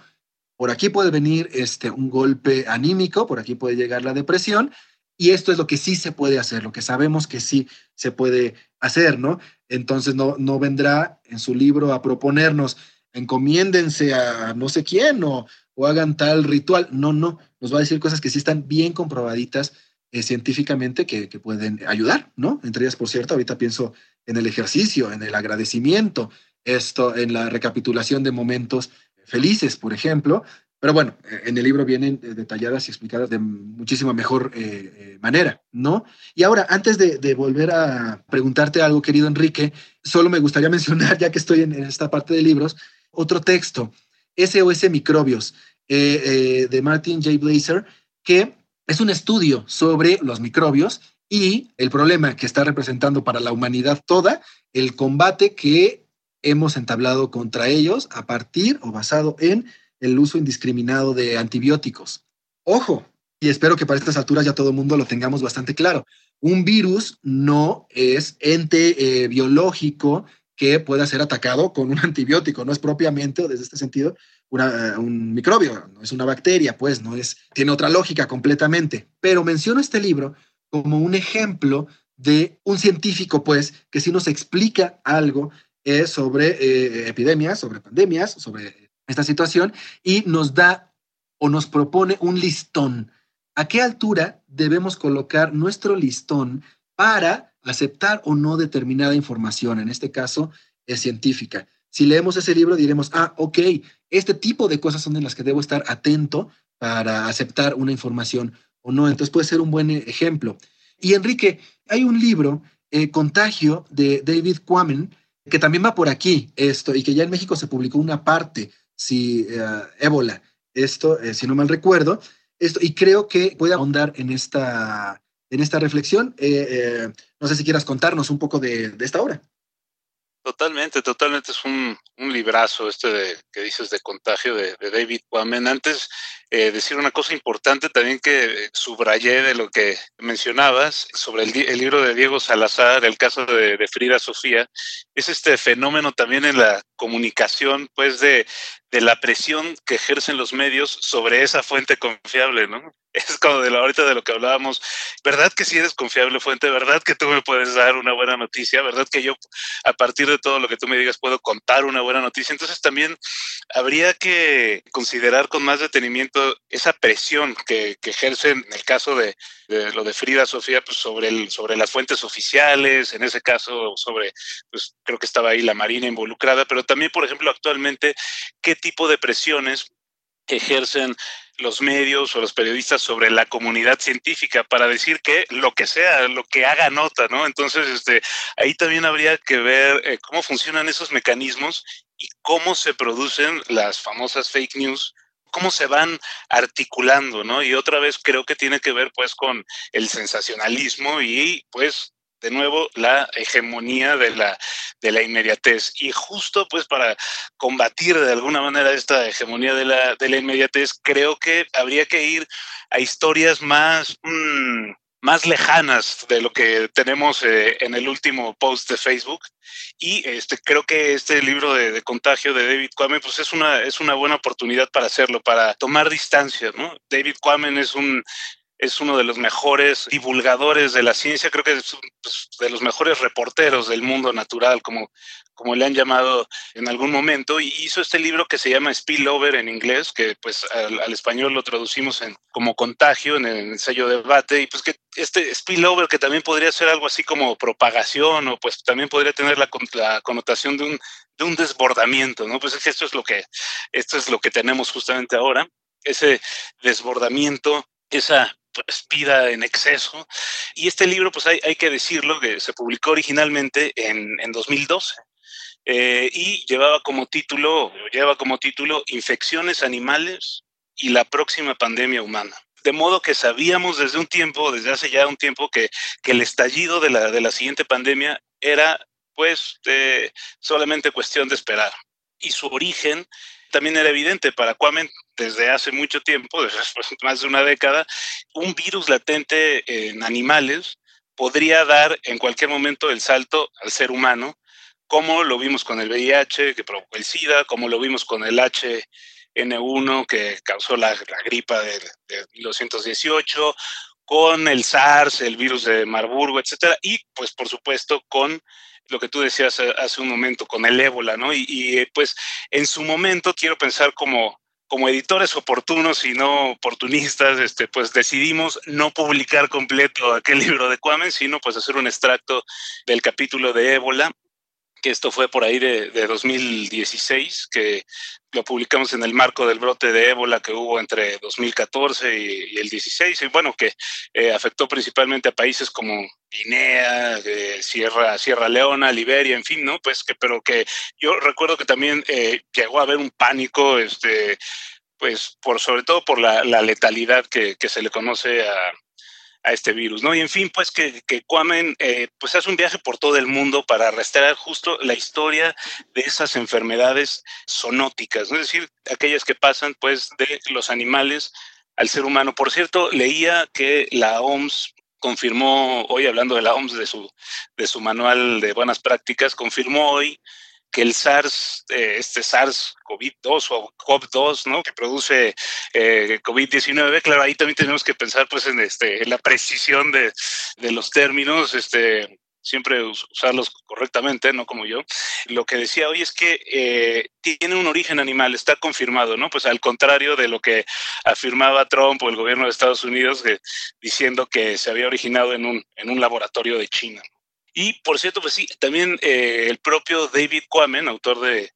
por aquí puede venir este, un golpe anímico, por aquí puede llegar la depresión, y esto es lo que sí se puede hacer, lo que sabemos que sí se puede hacer, ¿no? Entonces no, no vendrá en su libro a proponernos, encomiéndense a no sé quién o, o hagan tal ritual. No, no, nos va a decir cosas que sí están bien comprobaditas eh, científicamente que, que, pueden ayudar, ¿no? Entre ellas, por cierto, ahorita pienso en el ejercicio, en el agradecimiento, esto, en la recapitulación de momentos felices, por ejemplo, pero bueno, eh, en el libro vienen eh, detalladas y explicadas de muchísima mejor eh, manera, ¿no? Y ahora, antes de, volver a preguntarte algo, querido Enrique, solo me gustaría mencionar, ya que estoy en, esta parte de libros, otro texto, SOS Microbios, de Martin J. Blazer, que es un estudio sobre los microbios y el problema que está representando para la humanidad toda, el combate que hemos entablado contra ellos a partir o basado en el uso indiscriminado de antibióticos. Ojo, y espero que para estas alturas ya todo el mundo lo tengamos bastante claro. Un virus no es ente eh, biológico que pueda ser atacado con un antibiótico, no es propiamente, desde este sentido, una, un microbio, no es una bacteria, pues no es, tiene otra lógica completamente. Pero menciono este libro como un ejemplo de un científico, pues, que sí nos explica algo eh, sobre eh, epidemias, sobre pandemias, sobre esta situación y nos da o nos propone un listón. ¿A qué altura debemos colocar nuestro listón para aceptar o no determinada información? En este caso, es científica. Si leemos ese libro, diremos, ah, ok, este tipo de cosas son en las que debo estar atento para aceptar una información o no. Entonces puede ser un buen ejemplo. Y Enrique, hay un libro, eh, Contagio, de David Quammen, que también va por aquí, esto, y que ya en México se publicó una parte si uh, ébola, esto, eh, si no mal recuerdo, esto, y creo que puede ahondar en esta, en esta reflexión. Eh, eh, no sé si quieras contarnos un poco de, de esta obra. Totalmente, totalmente es un, un librazo este de, que dices de contagio de, David Quammen. Antes, eh, decir una cosa importante también que subrayé de lo que mencionabas sobre el, el libro de Diego Salazar, el caso de, de, Frida Sofía, es este fenómeno también en la comunicación, pues de, de la presión que ejercen los medios sobre esa fuente confiable, ¿no? Es como de la ahorita de lo que hablábamos. ¿Verdad que si eres confiable fuente? ¿Verdad que tú me puedes dar una buena noticia? ¿Verdad que yo a partir de todo lo que tú me digas puedo contar una buena noticia? Entonces también habría que considerar con más detenimiento esa presión que, que ejercen en el caso de, de, lo de Frida Sofía pues sobre, el, sobre las fuentes oficiales, en ese caso sobre, pues creo que estaba ahí la Marina involucrada, pero también, por ejemplo, actualmente, qué tipo de presiones ejercen los medios o los periodistas sobre la comunidad científica para decir que lo que sea, lo que haga nota, ¿no? Entonces, este, ahí también habría que ver eh, cómo funcionan esos mecanismos y cómo se producen las famosas fake news cómo se van articulando, ¿no? Y otra vez creo que tiene que ver pues con el sensacionalismo y pues de nuevo la hegemonía de la, de la inmediatez. Y justo pues para combatir de alguna manera esta hegemonía de la, de la inmediatez, creo que habría que ir a historias más... Mmm, más lejanas de lo que tenemos eh, en el último post de Facebook. Y este, creo que este libro de, de, contagio de David Quammen pues es una, es una buena oportunidad para hacerlo, para tomar distancia. ¿no? David Quammen es un es uno de los mejores divulgadores de la ciencia, creo que es pues, de los mejores reporteros del mundo natural, como, como le han llamado en algún momento, y hizo este libro que se llama Spillover en inglés, que pues al, español lo traducimos en, como contagio en el ensayo de debate, y pues que este spillover que también podría ser algo así como propagación, o pues también podría tener la, la connotación de un, de un desbordamiento, ¿no? Pues es que esto es lo que, esto es lo que tenemos justamente ahora, ese desbordamiento, esa pues, vida en exceso. Y este libro, pues hay, hay que decirlo, que se publicó originalmente en, en 2012. Eh, y llevaba como título, lleva como título Infecciones animales y la próxima pandemia humana. De modo que sabíamos desde un tiempo, desde hace ya un tiempo, que, que el estallido de la, de la siguiente pandemia era pues eh, solamente cuestión de esperar. Y su origen también era evidente para Kwame desde hace mucho tiempo, desde más de una década, un virus latente en animales podría dar en cualquier momento el salto al ser humano, como lo vimos con el VIH que provocó el SIDA, como lo vimos con el H H1N1 que causó la, gripa de, de 1918, con el SARS, el virus de Marburgo, etcétera, y pues por supuesto con lo que tú decías hace un momento, con el ébola, ¿no? Y, pues en su momento quiero pensar como, como editores oportunos y no oportunistas, este, pues decidimos no publicar completo aquel libro de Kwame, sino pues hacer un extracto del capítulo de ébola que esto fue por ahí de, 2016, que lo publicamos en el marco del brote de ébola que hubo entre 2014 y, el 16, y bueno, que eh, afectó principalmente a países como Guinea, Sierra, Sierra Leona, Liberia, en fin, ¿no? Pues que, pero que yo recuerdo que también eh, llegó a haber un pánico, este, pues por sobre todo por la, letalidad que, que se le conoce a, a este virus, ¿no? Y en fin, pues que, que eh, pues hace un viaje por todo el mundo para restaurar justo la historia de esas enfermedades zoonóticas, ¿no? es decir, aquellas que pasan pues de los animales al ser humano. Por cierto, leía que la OMS confirmó hoy, hablando de la OMS, de su, de su manual de buenas prácticas, confirmó hoy que el SARS, eh, este SARS-CoV-2 o CoV-2, ¿no? Que produce eh, COVID-19, claro, ahí también tenemos que pensar pues en, este, en la precisión de, de los términos, este, siempre usarlos correctamente, no como yo. Lo que decía hoy es que eh, tiene un origen animal, está confirmado, ¿no? Pues al contrario de lo que afirmaba Trump o el gobierno de Estados Unidos, diciendo que se había originado en un, en un laboratorio de China. Y por cierto, pues sí, también eh, el propio David Quammen, autor de,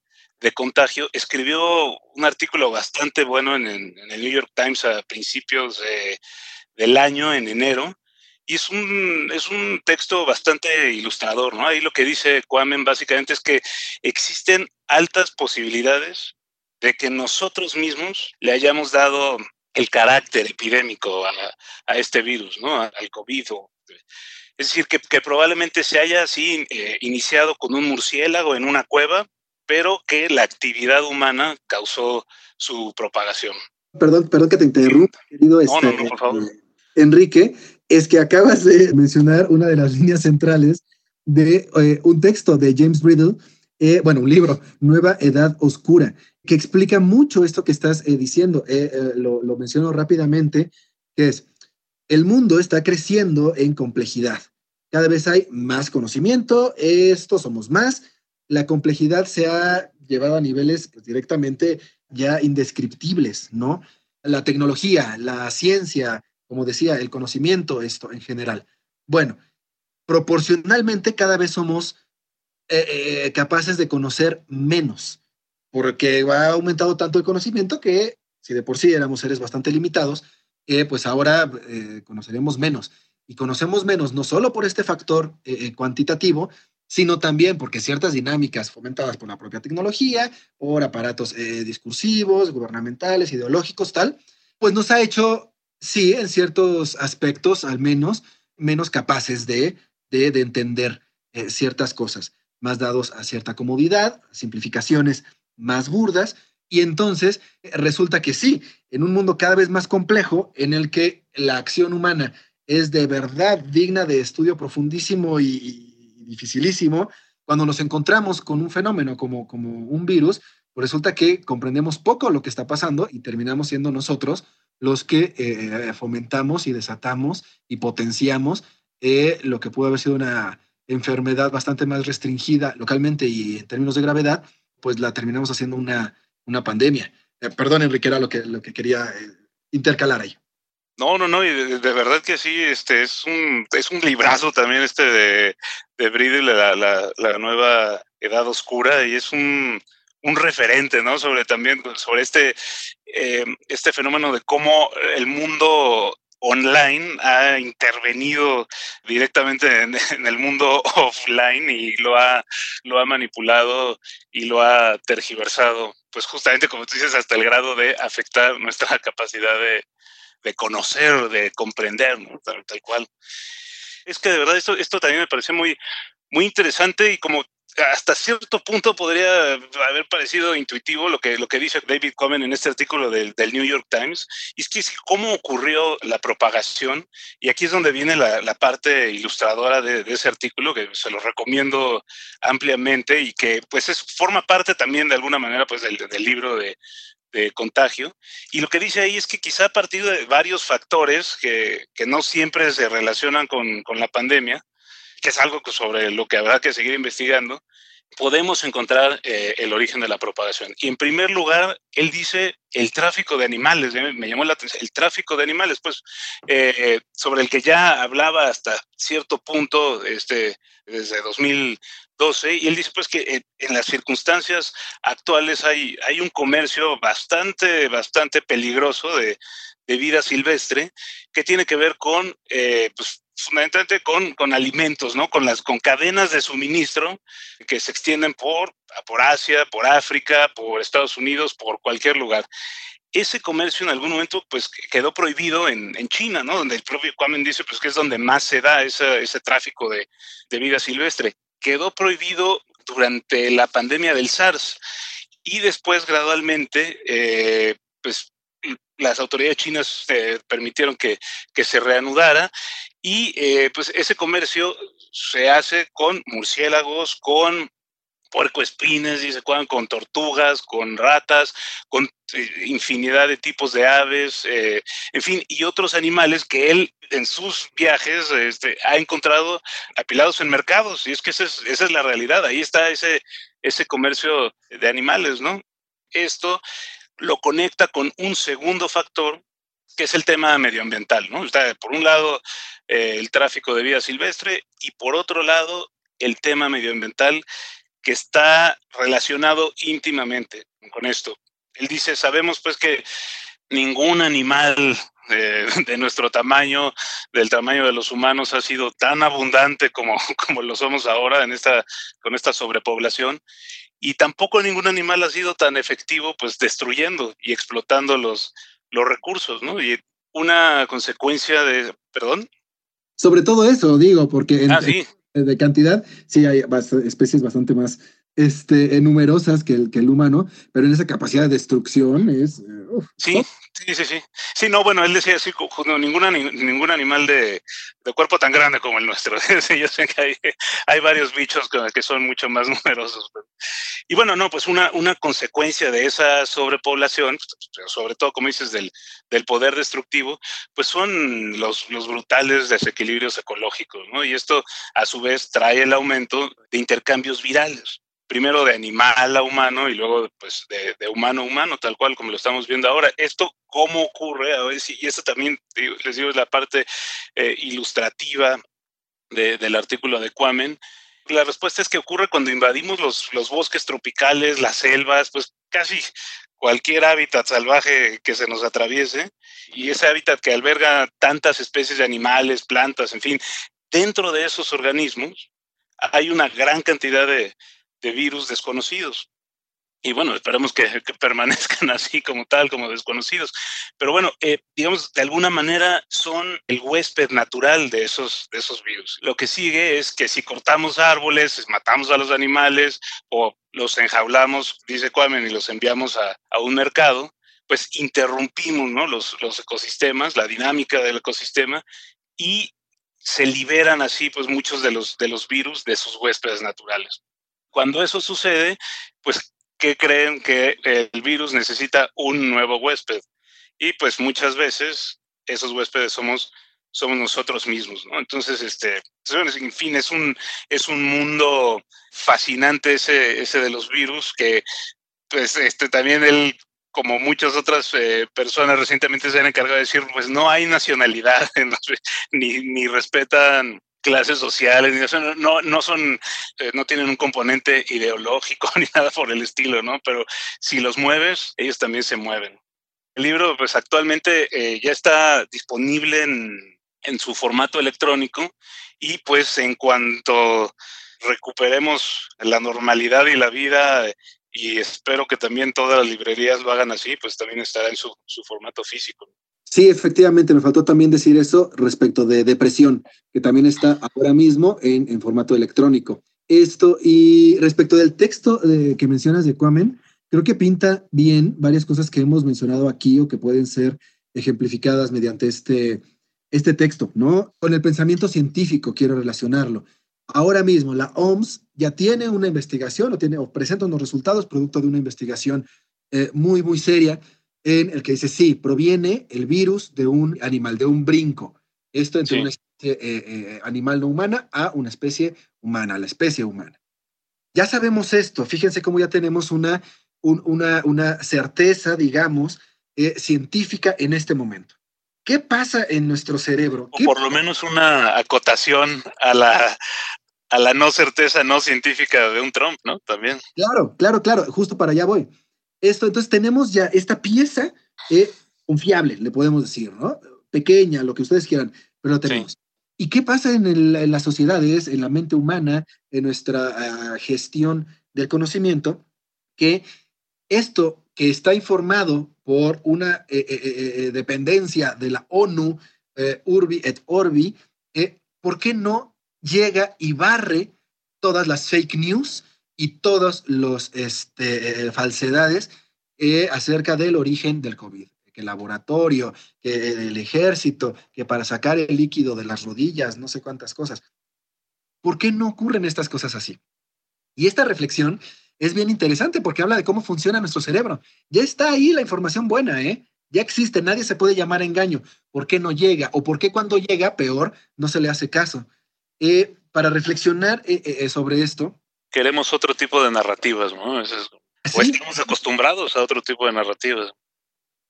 Contagio, escribió un artículo bastante bueno en, el New York Times a principios del año, en enero, y es un, es un texto bastante ilustrador, ¿no? Ahí lo que dice Quammen básicamente es que existen altas posibilidades de que nosotros mismos le hayamos dado el carácter epidémico a, a este virus, ¿no? Al COVID o es decir, que, probablemente se haya así eh, iniciado con un murciélago en una cueva, pero que la actividad humana causó su propagación. Perdón, perdón que te interrumpa, querido este, eh, Enrique, es que acabas de mencionar una de las líneas centrales de eh, un texto de James Riddle, bueno, un libro, Nueva Edad Oscura, que explica mucho esto que estás diciendo. Lo, lo menciono rápidamente, que es, el mundo está creciendo en complejidad. Cada vez hay más conocimiento, esto somos más. La complejidad se ha llevado a niveles pues, directamente ya indescriptibles, ¿no? La tecnología, la ciencia, como decía, el conocimiento, esto en general. Bueno, proporcionalmente cada vez somos eh, eh, capaces de conocer menos, porque ha aumentado tanto el conocimiento que si de por sí éramos seres bastante limitados, pues ahora eh, conoceremos menos. Y conocemos menos no solo por este factor eh, eh, cuantitativo, sino también porque ciertas dinámicas fomentadas por la propia tecnología, por aparatos discursivos, gubernamentales, ideológicos, tal, pues nos ha hecho, sí, en ciertos aspectos al menos, menos capaces de, de, de entender ciertas cosas, más dados a cierta comodidad, simplificaciones más burdas, y entonces eh, resulta que sí, en un mundo cada vez más complejo, en el que la acción humana es de verdad digna de estudio profundísimo y, dificilísimo, cuando nos encontramos con un fenómeno como, como un virus, resulta que comprendemos poco lo que está pasando y terminamos siendo nosotros los que eh, fomentamos y desatamos y potenciamos eh, lo que pudo haber sido una enfermedad bastante más restringida localmente y en términos de gravedad, pues la terminamos haciendo una, una pandemia. Eh, perdón, Enrique, era lo que, lo que quería intercalar ahí. No, no, no, y de, verdad que sí, este es un, es un librazo también este de, de Bridle, la, la, nueva edad oscura, y es un, un referente, ¿no? Sobre también, sobre este, eh, este fenómeno de cómo el mundo online ha intervenido directamente en, el mundo offline y lo ha, lo ha manipulado y lo ha tergiversado, pues justamente como tú dices, hasta el grado de afectar nuestra capacidad de, conocer, de comprender, tal, cual. Es que de verdad esto, esto también me parece muy, muy interesante y como hasta cierto punto podría haber parecido intuitivo lo que, lo que dice David Comen en este artículo del, del New York Times, y es que cómo ocurrió la propagación, y aquí es donde viene la, la parte ilustradora de, de, ese artículo, que se lo recomiendo ampliamente y que pues es, forma parte también de alguna manera pues del, del libro de, de contagio. Y lo que dice ahí es que quizá a partir de varios factores que, que no siempre se relacionan con, con, la pandemia, que es algo sobre lo que habrá que seguir investigando, podemos encontrar eh, el origen de la propagación. Y en primer lugar, él dice el tráfico de animales, ¿eh? me llamó la atención, el tráfico de animales, pues eh, sobre el que ya hablaba hasta cierto punto este, desde 2012, y él dice pues que en, las circunstancias actuales hay, hay un comercio bastante, bastante peligroso de, de vida silvestre que tiene que ver con pues, fundamentalmente con, con alimentos, ¿no? Con las con cadenas de suministro que se extienden por, por Asia, por África, por Estados Unidos, por cualquier lugar. Ese comercio en algún momento pues quedó prohibido en, en China, ¿no? Donde el propio Kwame dice pues que es donde más se da ese, ese tráfico de, de vida silvestre. Quedó prohibido durante la pandemia del SARS y después gradualmente eh, pues las autoridades chinas eh, permitieron que, que, se reanudara y eh, pues ese comercio se hace con murciélagos, con puercoespines, y se juegan con tortugas, con ratas, con eh, infinidad de tipos de aves, eh, en fin, y otros animales que él en sus viajes este, ha encontrado apilados en mercados. Y es que esa es, esa es la realidad, ahí está ese, ese comercio de animales, ¿no? Esto lo conecta con un segundo factor que es el tema medioambiental, ¿no? Por un lado, eh, el tráfico de vida silvestre y por otro lado, el tema medioambiental que está relacionado íntimamente con esto. Él dice, sabemos pues que ningún animal de, de, nuestro tamaño, del tamaño de los humanos, ha sido tan abundante como, como lo somos ahora en esta, con esta sobrepoblación. Y tampoco ningún animal ha sido tan efectivo, pues destruyendo y explotando los, los recursos, ¿no? Y una consecuencia de, perdón. Sobre todo eso, digo, porque en, ah, sí. de cantidad sí hay especies bastante más este, numerosas que el, que el humano, pero en esa capacidad de destrucción es... Uf, sí, Sí, sí, sí. Sí, no, bueno, él decía así, no, ninguna, ningún animal de, de, cuerpo tan grande como el nuestro. Yo sé que hay, hay varios bichos que, que, son mucho más numerosos. Y bueno, no, pues una, una consecuencia de esa sobrepoblación, sobre todo, como dices, del, del poder destructivo, pues son los, los brutales desequilibrios ecológicos, ¿no? Y esto, a su vez, trae el aumento de intercambios virales primero de animal a humano y luego pues de, de, humano a humano, tal cual como lo estamos viendo ahora. Esto, ¿cómo ocurre? A ver si, y esto también, les digo, es la parte eh, ilustrativa de, del artículo de Quamen. La respuesta es que ocurre cuando invadimos los, los bosques tropicales, las selvas, pues casi cualquier hábitat salvaje que se nos atraviese y ese hábitat que alberga tantas especies de animales, plantas, en fin, dentro de esos organismos hay una gran cantidad de, de virus desconocidos. Y bueno, esperemos que, permanezcan así como tal, como desconocidos. Pero bueno, eh, digamos, de alguna manera son el huésped natural de esos, de esos virus. Lo que sigue es que si cortamos árboles, matamos a los animales o los enjaulamos, dice Kwame, y los enviamos a, a un mercado, pues interrumpimos ¿no? los, los ecosistemas, la dinámica del ecosistema y se liberan así pues muchos de los, de los virus de sus huéspedes naturales. Cuando eso sucede, pues, ¿qué creen que el virus necesita un nuevo huésped? Y pues muchas veces esos huéspedes somos, somos nosotros mismos, ¿no? Entonces, este, en fin, es un, es un mundo fascinante ese, ese de los virus que, pues, este, también él como muchas otras eh, personas recientemente se han encargado de decir, pues no hay nacionalidad, ni, ni respetan clases sociales, no, no son, eh, no tienen un componente ideológico ni nada por el estilo, ¿no? Pero si los mueves, ellos también se mueven. El libro, pues actualmente eh, ya está disponible en, en su formato electrónico y pues en cuanto recuperemos la normalidad y la vida y espero que también todas las librerías lo hagan así, pues también estará en su, su formato físico. Sí, efectivamente, me faltó también decir eso respecto de depresión, que también está ahora mismo en, formato electrónico. Esto, y respecto del texto eh, que mencionas de Quamen, creo que pinta bien varias cosas que hemos mencionado aquí o que pueden ser ejemplificadas mediante este, este texto, ¿no? Con el pensamiento científico quiero relacionarlo. Ahora mismo la OMS ya tiene una investigación o, tiene, o presenta unos resultados producto de una investigación eh, muy, muy seria en el que dice, sí, proviene el virus de un animal, de un brinco. Esto entre una especie eh, eh, animal no humana a una especie humana, la especie humana. Ya sabemos esto, fíjense cómo ya tenemos una, una, una certeza, digamos, científica en este momento. ¿Qué pasa en nuestro cerebro? O por lo menos una acotación a la, a la no certeza no científica de un Trump, ¿no? También. Claro, claro, claro, justo para allá voy. Esto, entonces tenemos ya esta pieza eh, confiable, le podemos decir, ¿no? Pequeña, lo que ustedes quieran, pero lo tenemos. ¿Y qué pasa en, las sociedades, en la mente humana, en nuestra ah, gestión del conocimiento? Que esto que está informado por una eh, eh, dependencia de la ONU, Urbi et Orbi, ¿por qué no llega y barre todas las fake news y todas las este, falsedades eh, acerca del origen del COVID. Que el laboratorio, que el ejército, que para sacar el líquido de las rodillas, no sé cuántas cosas. ¿Por qué no ocurren estas cosas así? Y esta reflexión es bien interesante porque habla de cómo funciona nuestro cerebro. Ya está ahí la información buena, ¿eh? Ya existe, nadie se puede llamar a engaño. ¿Por qué no llega? ¿O por qué cuando llega, peor, no se le hace caso? Eh, para reflexionar eh, sobre esto, queremos otro tipo de narrativas, ¿no? O estamos acostumbrados a otro tipo de narrativas.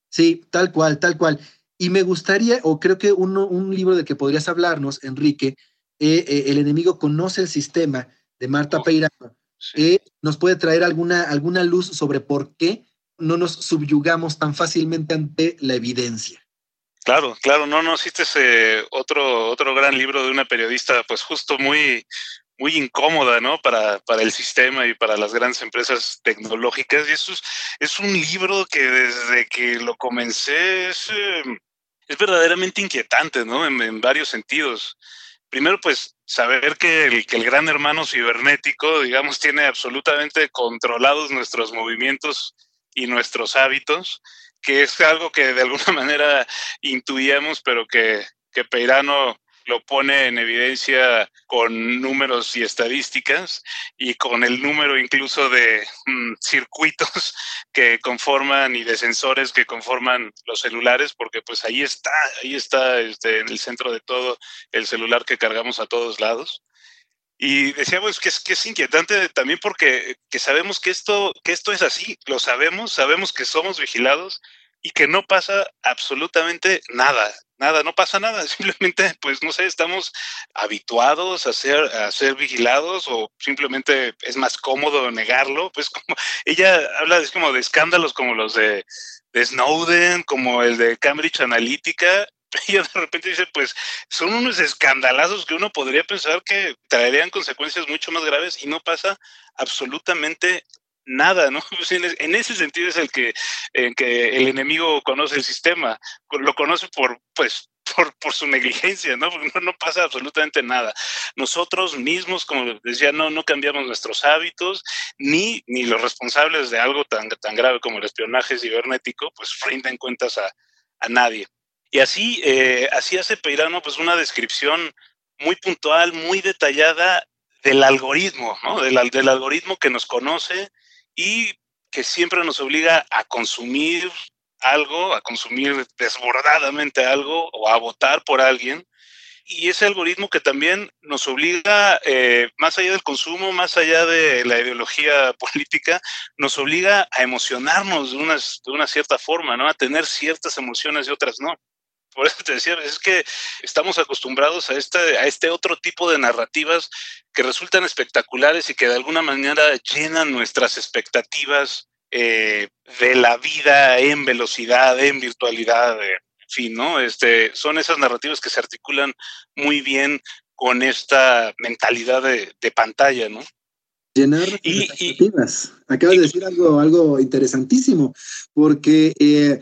Sí, tal cual, tal cual. Y me gustaría, o creo que uno, un libro de que podrías hablarnos, Enrique, eh, eh, El enemigo conoce el sistema, de Marta Peirano, eh, nos puede traer alguna, alguna luz sobre por qué no nos subyugamos tan fácilmente ante la evidencia. Claro, claro, no, no, hiciste otro, otro gran libro de una periodista, pues justo muy, muy incómoda, ¿no? Para, para el sistema y para las grandes empresas tecnológicas. Y eso es, es un libro que desde que lo comencé es, em, es verdaderamente inquietante, ¿no? En, varios sentidos. Primero, pues, saber que el, que el gran hermano cibernético, digamos, tiene absolutamente controlados nuestros movimientos y nuestros hábitos, que es algo que de alguna manera intuíamos, pero que, que Peirano lo pone en evidencia con números y estadísticas y con el número incluso de mm, circuitos que conforman y de sensores que conforman los celulares, porque pues ahí está, ahí está este, en el centro de todo el celular que cargamos a todos lados. Y decíamos que es, que es inquietante también porque que sabemos que esto, que esto es así, lo sabemos, sabemos que somos vigilados y que no pasa absolutamente nada nada, no pasa nada, simplemente, pues no sé, estamos habituados a ser, a ser vigilados o simplemente es más cómodo negarlo, pues como ella habla es como de escándalos como los de, de Snowden, como el de Cambridge Analytica, y de repente dice, pues son unos escandalazos que uno podría pensar que traerían consecuencias mucho más graves y no pasa absolutamente nada, ¿no? En ese sentido es el que, el enemigo conoce el sistema, lo conoce por, pues, por, su negligencia, ¿no? No, pasa absolutamente nada. Nosotros mismos, como decía, no, no cambiamos nuestros hábitos, ni, ni los responsables de algo tan, tan grave como el espionaje cibernético, pues rinden cuentas a, a nadie. Y así, eh, así hace Peirano, pues una descripción muy puntual, muy detallada del algoritmo, ¿no? Del algoritmo que nos conoce, y que siempre nos obliga a consumir algo, a consumir desbordadamente algo o a votar por alguien. Y ese algoritmo que también nos obliga, eh, más allá del consumo, más allá de la ideología política, nos obliga a emocionarnos de una, de una cierta forma, ¿no? A tener ciertas emociones y otras no por eso te decía, es que estamos acostumbrados a este, a este otro tipo de narrativas que resultan espectaculares y que de alguna manera llenan nuestras expectativas eh, de la vida en velocidad, en virtualidad, en fin, ¿no? Este, son esas narrativas que se articulan muy bien con esta mentalidad de, pantalla, ¿no? Llenar y, expectativas. Acabas de decir algo, algo interesantísimo, porque eh,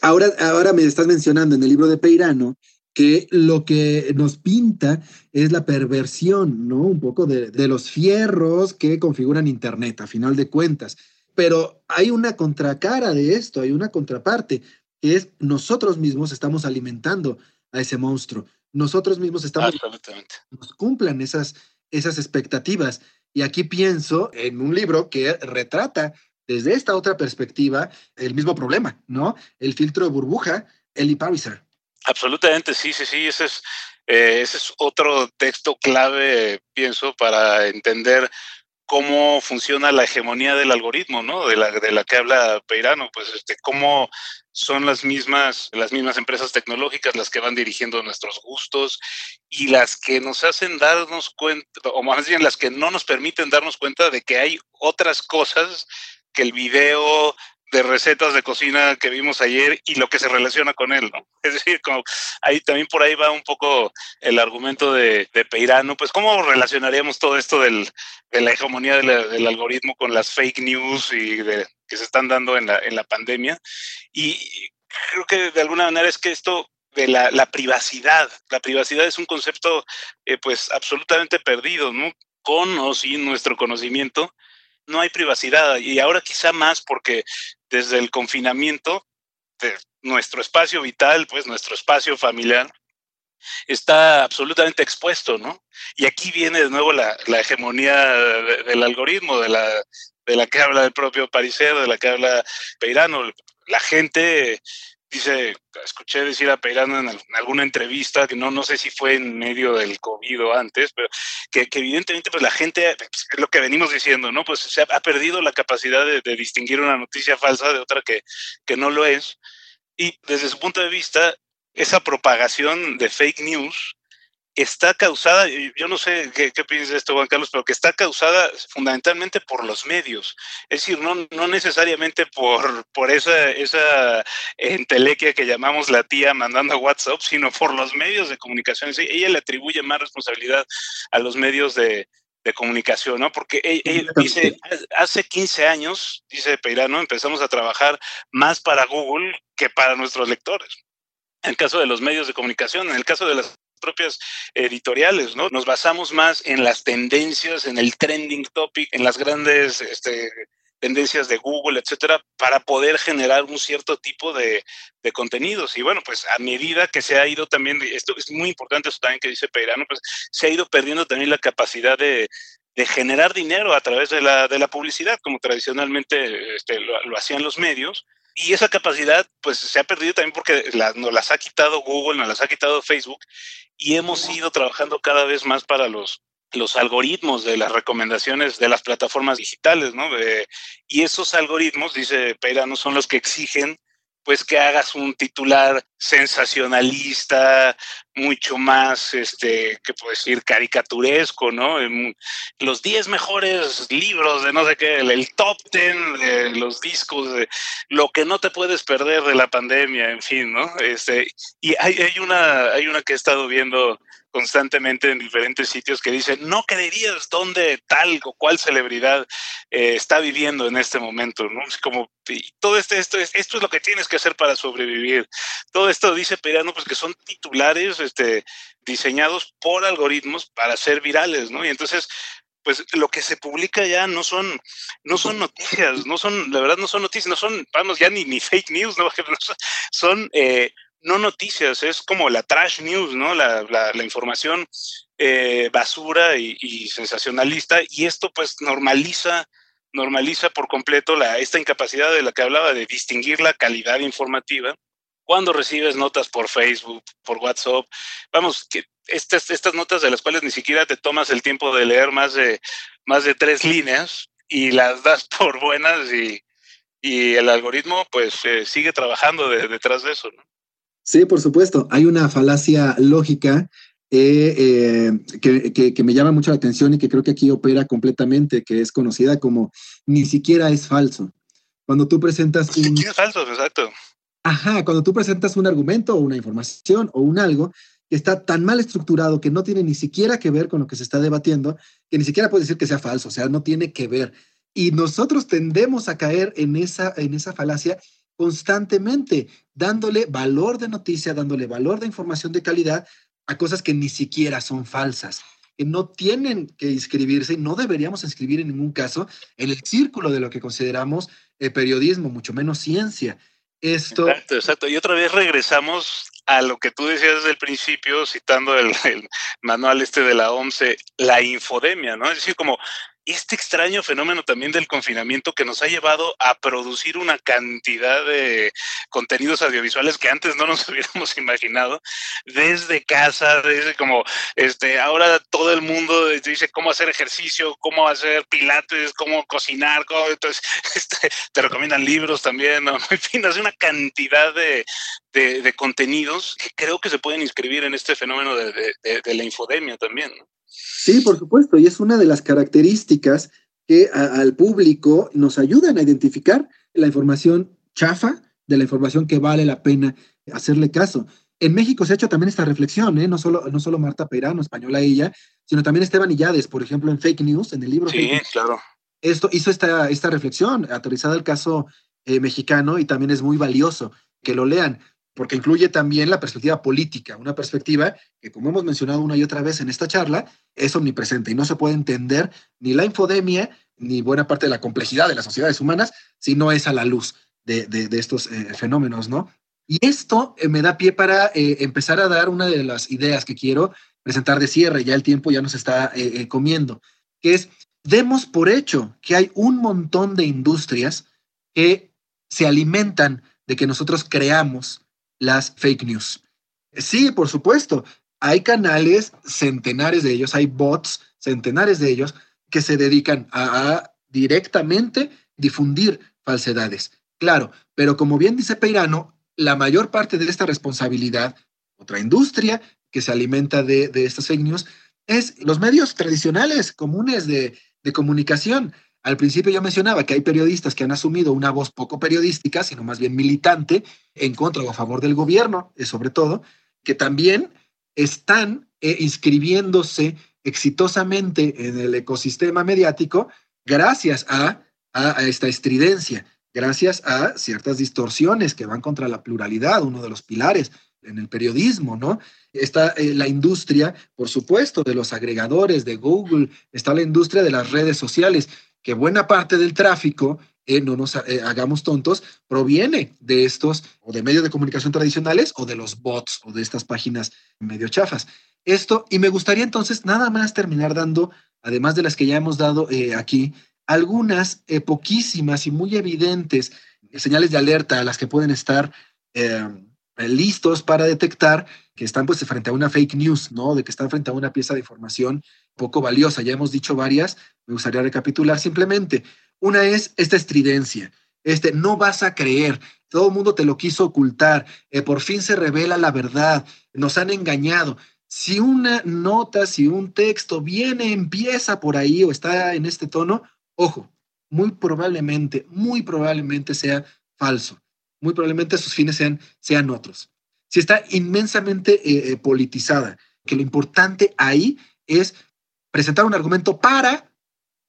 ahora, ahora me estás mencionando en el libro de Peirano que lo que nos pinta es la perversión, ¿no? Un poco de, de, los fierros que configuran Internet, a final de cuentas. Pero hay una contracara de esto, hay una contraparte, que es nosotros mismos estamos alimentando a ese monstruo. Nosotros mismos estamos... Absolutamente. Nos cumplan esas, esas expectativas. Y aquí pienso en un libro que retrata desde esta otra perspectiva el mismo problema, ¿no? El filtro de burbuja, Eli Pariser. Absolutamente, sí, sí, sí, ese es, eh, ese es otro texto clave, pienso, para entender cómo funciona la hegemonía del algoritmo, ¿no? De la, de la que habla Peirano, pues este, cómo son las mismas, las mismas empresas tecnológicas las que van dirigiendo nuestros gustos y las que nos hacen darnos cuenta, o más bien las que no nos permiten darnos cuenta de que hay otras cosas que el video, de recetas de cocina que vimos ayer y lo que se relaciona con él, ¿no? Es decir, como ahí también por ahí va un poco el argumento de, de Peirano, pues cómo relacionaríamos todo esto del, de la hegemonía del algoritmo con las fake news y de, que se están dando en la, en la pandemia. Y creo que de alguna manera es que esto de la, la privacidad, la privacidad es un concepto eh, pues absolutamente perdido, ¿no? Con o sin nuestro conocimiento, no hay privacidad y ahora quizá más porque desde el confinamiento de nuestro espacio vital, pues nuestro espacio familiar, está absolutamente expuesto, ¿no? Y aquí viene de nuevo la, hegemonía del algoritmo, de la, de la que habla el propio Pariser, de la que habla Peirano. La gente dice, escuché decir a Peirano en, alguna entrevista, que no, no sé si fue en medio del COVID o antes, pero que, evidentemente pues la gente, pues, es lo que venimos diciendo, ¿no? Pues se ha, perdido la capacidad de, de, distinguir una noticia falsa de otra que, que no lo es. Y desde su punto de vista, esa propagación de fake news está causada, yo no sé qué, qué piensas de esto, Juan Carlos, pero que está causada fundamentalmente por los medios. Es decir, no, no necesariamente por, por esa, esa entelequia que llamamos la tía mandando WhatsApp, sino por los medios de comunicación. Ella le atribuye más responsabilidad a los medios de, de comunicación, ¿no? Porque ella, dice, hace 15 años, dice Peirano, empezamos a trabajar más para Google que para nuestros lectores. En el caso de los medios de comunicación, en el caso de las propias editoriales, ¿no? Nos basamos más en las tendencias, en el trending topic, en las grandes este, tendencias de Google, etcétera, para poder generar un cierto tipo de, contenidos. Y bueno, pues a medida que se ha ido también, esto es muy importante, eso también que dice Peirano, pues se ha ido perdiendo también la capacidad de, generar dinero a través de la, publicidad, como tradicionalmente este, lo hacían los medios. Y esa capacidad, pues se ha perdido también porque la, nos las ha quitado Google, nos las ha quitado Facebook y hemos ido trabajando cada vez más para los, los algoritmos de las recomendaciones de las plataformas digitales, ¿no? y esos algoritmos, dice Peira, no son los que exigen pues que hagas un titular sensacionalista, mucho más, este, que puedo decir, caricaturesco, ¿no? Los 10 mejores libros de no sé qué, el, top 10 de los discos, de lo que no te puedes perder de la pandemia, en fin, ¿no? Este, y hay, hay, una, hay una que he estado viendo constantemente en diferentes sitios que dicen, no creerías dónde tal o cual celebridad eh, está viviendo en este momento, ¿no? Es como, todo este, esto es, esto es lo que tienes que hacer para sobrevivir. Todo esto dice Perano, pues que son titulares este, diseñados por algoritmos para ser virales, ¿no? Y entonces, pues lo que se publica ya no son, no son noticias, no son, la verdad no son noticias, no son, vamos, ya ni, ni fake news, ¿no? Son eh, no noticias, es como la trash news, ¿no? La, la, información eh, basura y, sensacionalista, y esto pues normaliza, normaliza por completo la, esta incapacidad de la que hablaba de distinguir la calidad informativa cuando recibes notas por Facebook, por WhatsApp, vamos, que estas, estas notas de las cuales ni siquiera te tomas el tiempo de leer más de, más de tres líneas y las das por buenas y, y el algoritmo pues eh, sigue trabajando de, detrás de eso, ¿no? Sí, por supuesto. Hay una falacia lógica eh, eh, que, que, que, me llama mucho la atención y que creo que aquí opera completamente, que es conocida como ni siquiera es falso. Cuando tú presentas un... Sí, es falso, exacto. Ajá, cuando tú presentas un argumento o una información o un algo que está tan mal estructurado que no tiene ni siquiera que ver con lo que se está debatiendo, que ni siquiera puede decir que sea falso, o sea, no tiene que ver. Y nosotros tendemos a caer en esa, en esa falacia constantemente, dándole valor de noticia, dándole valor de información de calidad a cosas que ni siquiera son falsas, que no tienen que inscribirse y no deberíamos inscribir en ningún caso en el círculo de lo que consideramos eh, periodismo, mucho menos ciencia. Esto... Exacto, exacto. Y otra vez regresamos a lo que tú decías desde el principio, citando el, el manual este de la OMSE, la infodemia, ¿no? Es decir, como este extraño fenómeno también del confinamiento que nos ha llevado a producir una cantidad de contenidos audiovisuales que antes no nos hubiéramos imaginado, desde casa, desde como, este, ahora todo el mundo dice cómo hacer ejercicio, cómo hacer pilates, cómo cocinar, entonces este, te recomiendan libros también, ¿no? en fin, hace una cantidad de, de, contenidos que creo que se pueden inscribir en este fenómeno de, de la infodemia también. ¿no? Sí, por supuesto, y es una de las características que al público nos ayudan a identificar la información chafa de la información que vale la pena hacerle caso. En México se ha hecho también esta reflexión, ¿eh? no, solo, no solo Marta Peirano, española ella, sino también Esteban Illades, por ejemplo, en Fake News, en el libro. Sí, claro. Esto hizo esta, esta reflexión aterrizada al caso eh, mexicano y también es muy valioso que lo lean porque incluye también la perspectiva política, una perspectiva que, como hemos mencionado una y otra vez en esta charla, es omnipresente y no se puede entender ni la infodemia ni buena parte de la complejidad de las sociedades humanas si no es a la luz de, estos eh, fenómenos, ¿no? Y esto eh, me da pie para eh, empezar a dar una de las ideas que quiero presentar de cierre, ya el tiempo ya nos está comiendo, que es, demos por hecho que hay un montón de industrias que se alimentan de que nosotros creamos las fake news. Sí, por supuesto, hay canales, centenares de ellos, hay bots, centenares de ellos, que se dedican a, directamente difundir falsedades. Claro, pero como bien dice Peirano, la mayor parte de esta responsabilidad, otra industria que se alimenta de, estas fake news, es los medios tradicionales, comunes de, de comunicación. Al principio yo mencionaba que hay periodistas que han asumido una voz poco periodística, sino más bien militante, en contra o a favor del gobierno, eh, sobre todo, que también están eh, inscribiéndose exitosamente en el ecosistema mediático gracias a, esta estridencia, gracias a ciertas distorsiones que van contra la pluralidad, uno de los pilares en el periodismo, ¿no? Está eh, la industria, por supuesto, de los agregadores, de Google, está la industria de las redes sociales que buena parte del tráfico, eh, no nos eh, hagamos tontos, proviene de estos o de medios de comunicación tradicionales o de los bots o de estas páginas medio chafas. Esto, y me gustaría entonces nada más terminar dando, además de las que ya hemos dado eh, aquí, algunas poquísimas y muy evidentes señales de alerta a las que pueden estar listos para detectar que están pues frente a una fake news, ¿no? De que están frente a una pieza de información poco valiosa. Ya hemos dicho varias, me gustaría recapitular simplemente. Una es esta estridencia, este, no vas a creer, todo el mundo te lo quiso ocultar, eh, por fin se revela la verdad, nos han engañado. Si una nota, si un texto viene, empieza por ahí o está en este tono, ojo, muy probablemente, muy probablemente sea falso. Muy probablemente sus fines sean, sean otros. Si está inmensamente eh, eh, politizada, que lo importante ahí es presentar un argumento para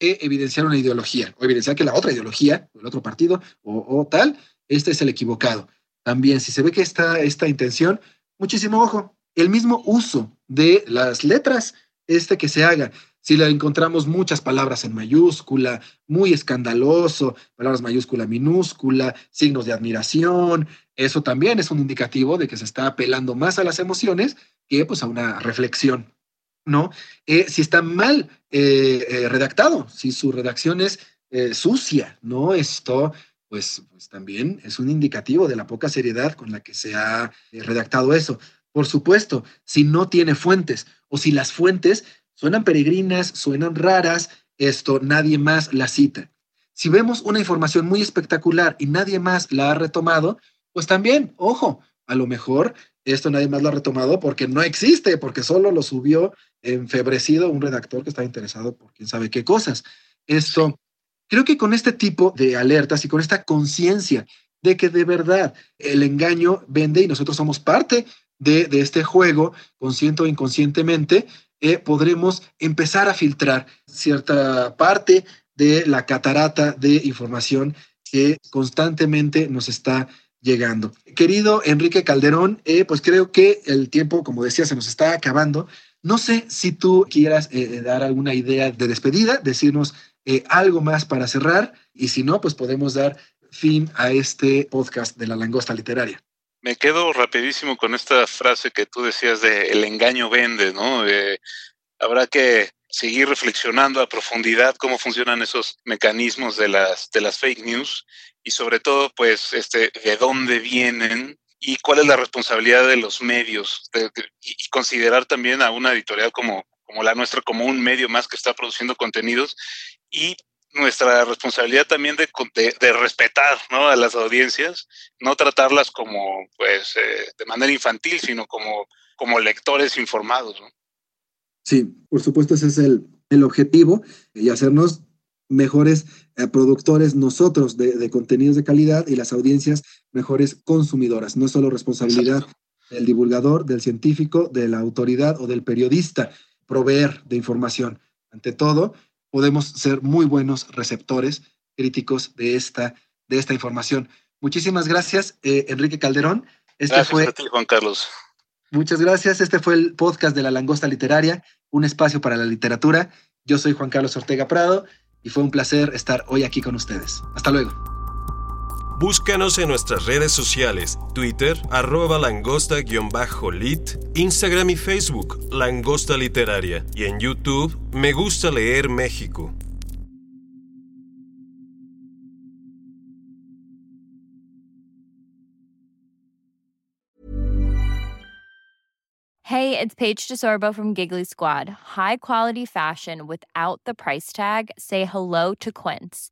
eh, evidenciar una ideología o evidenciar que la otra ideología o el otro partido o, tal, este es el equivocado. También, si se ve que está esta intención, muchísimo ojo, el mismo uso de las letras, este que se haga. Si le encontramos muchas palabras en mayúscula, muy escandaloso, palabras mayúscula, minúscula, signos de admiración, eso también es un indicativo de que se está apelando más a las emociones que pues a una reflexión. ¿no? Eh, si está mal eh, eh, redactado, si su redacción es sucia, ¿no? Esto, pues, pues también es un indicativo de la poca seriedad con la que se ha redactado eso. Por supuesto, si no tiene fuentes o si las fuentes suenan peregrinas, suenan raras, esto nadie más la cita. Si vemos una información muy espectacular y nadie más la ha retomado, pues también, ojo, a lo mejor esto nadie más lo ha retomado porque no existe, porque solo lo subió enfebrecido un redactor que está interesado por quién sabe qué cosas. Esto, creo que con este tipo de alertas y con esta conciencia de que de verdad el engaño vende y nosotros somos parte de, este juego, consciente o inconscientemente, eh, podremos empezar a filtrar cierta parte de la catarata de información que constantemente nos está llegando. Querido Enrique Calderón, eh, pues creo que el tiempo, como decía, se nos está acabando. No sé si tú quieras eh, eh, dar alguna idea de despedida, decirnos algo más para cerrar y si no, pues podemos dar fin a este podcast de la langosta literaria. Me quedo rapidísimo con esta frase que tú decías de el engaño vende, ¿no? habrá que seguir reflexionando a profundidad cómo funcionan esos mecanismos de las, de las fake news y sobre todo, pues, este, de dónde vienen y cuál es la responsabilidad de los medios y, considerar también a una editorial como, como la nuestra como un medio más que está produciendo contenidos y nuestra responsabilidad también de, de, respetar ¿no? a las audiencias, no tratarlas como pues eh, de manera infantil, sino como, como lectores informados. ¿no? Sí, por supuesto ese es el, el objetivo y hacernos mejores eh, productores nosotros de, de, contenidos de calidad y las audiencias mejores consumidoras. No es solo responsabilidad del divulgador, del científico, de la autoridad o del periodista proveer de información. Ante todo, podemos ser muy buenos receptores críticos de esta, de esta información. Muchísimas gracias, eh, Enrique Calderón. Este gracias fue, a ti, Juan Carlos. Muchas gracias. Este fue el podcast de La Langosta Literaria, un espacio para la literatura. Yo soy Juan Carlos Ortega Prado y fue un placer estar hoy aquí con ustedes. Hasta luego. Búscanos en nuestras redes sociales, Twitter, arroba langosta-lit, Instagram y Facebook, Langosta Literaria, y en YouTube, Me Gusta Leer México. Hey, it's Paige DeSorbo from Giggly Squad. High quality fashion without the price tag. Say hello to Quince.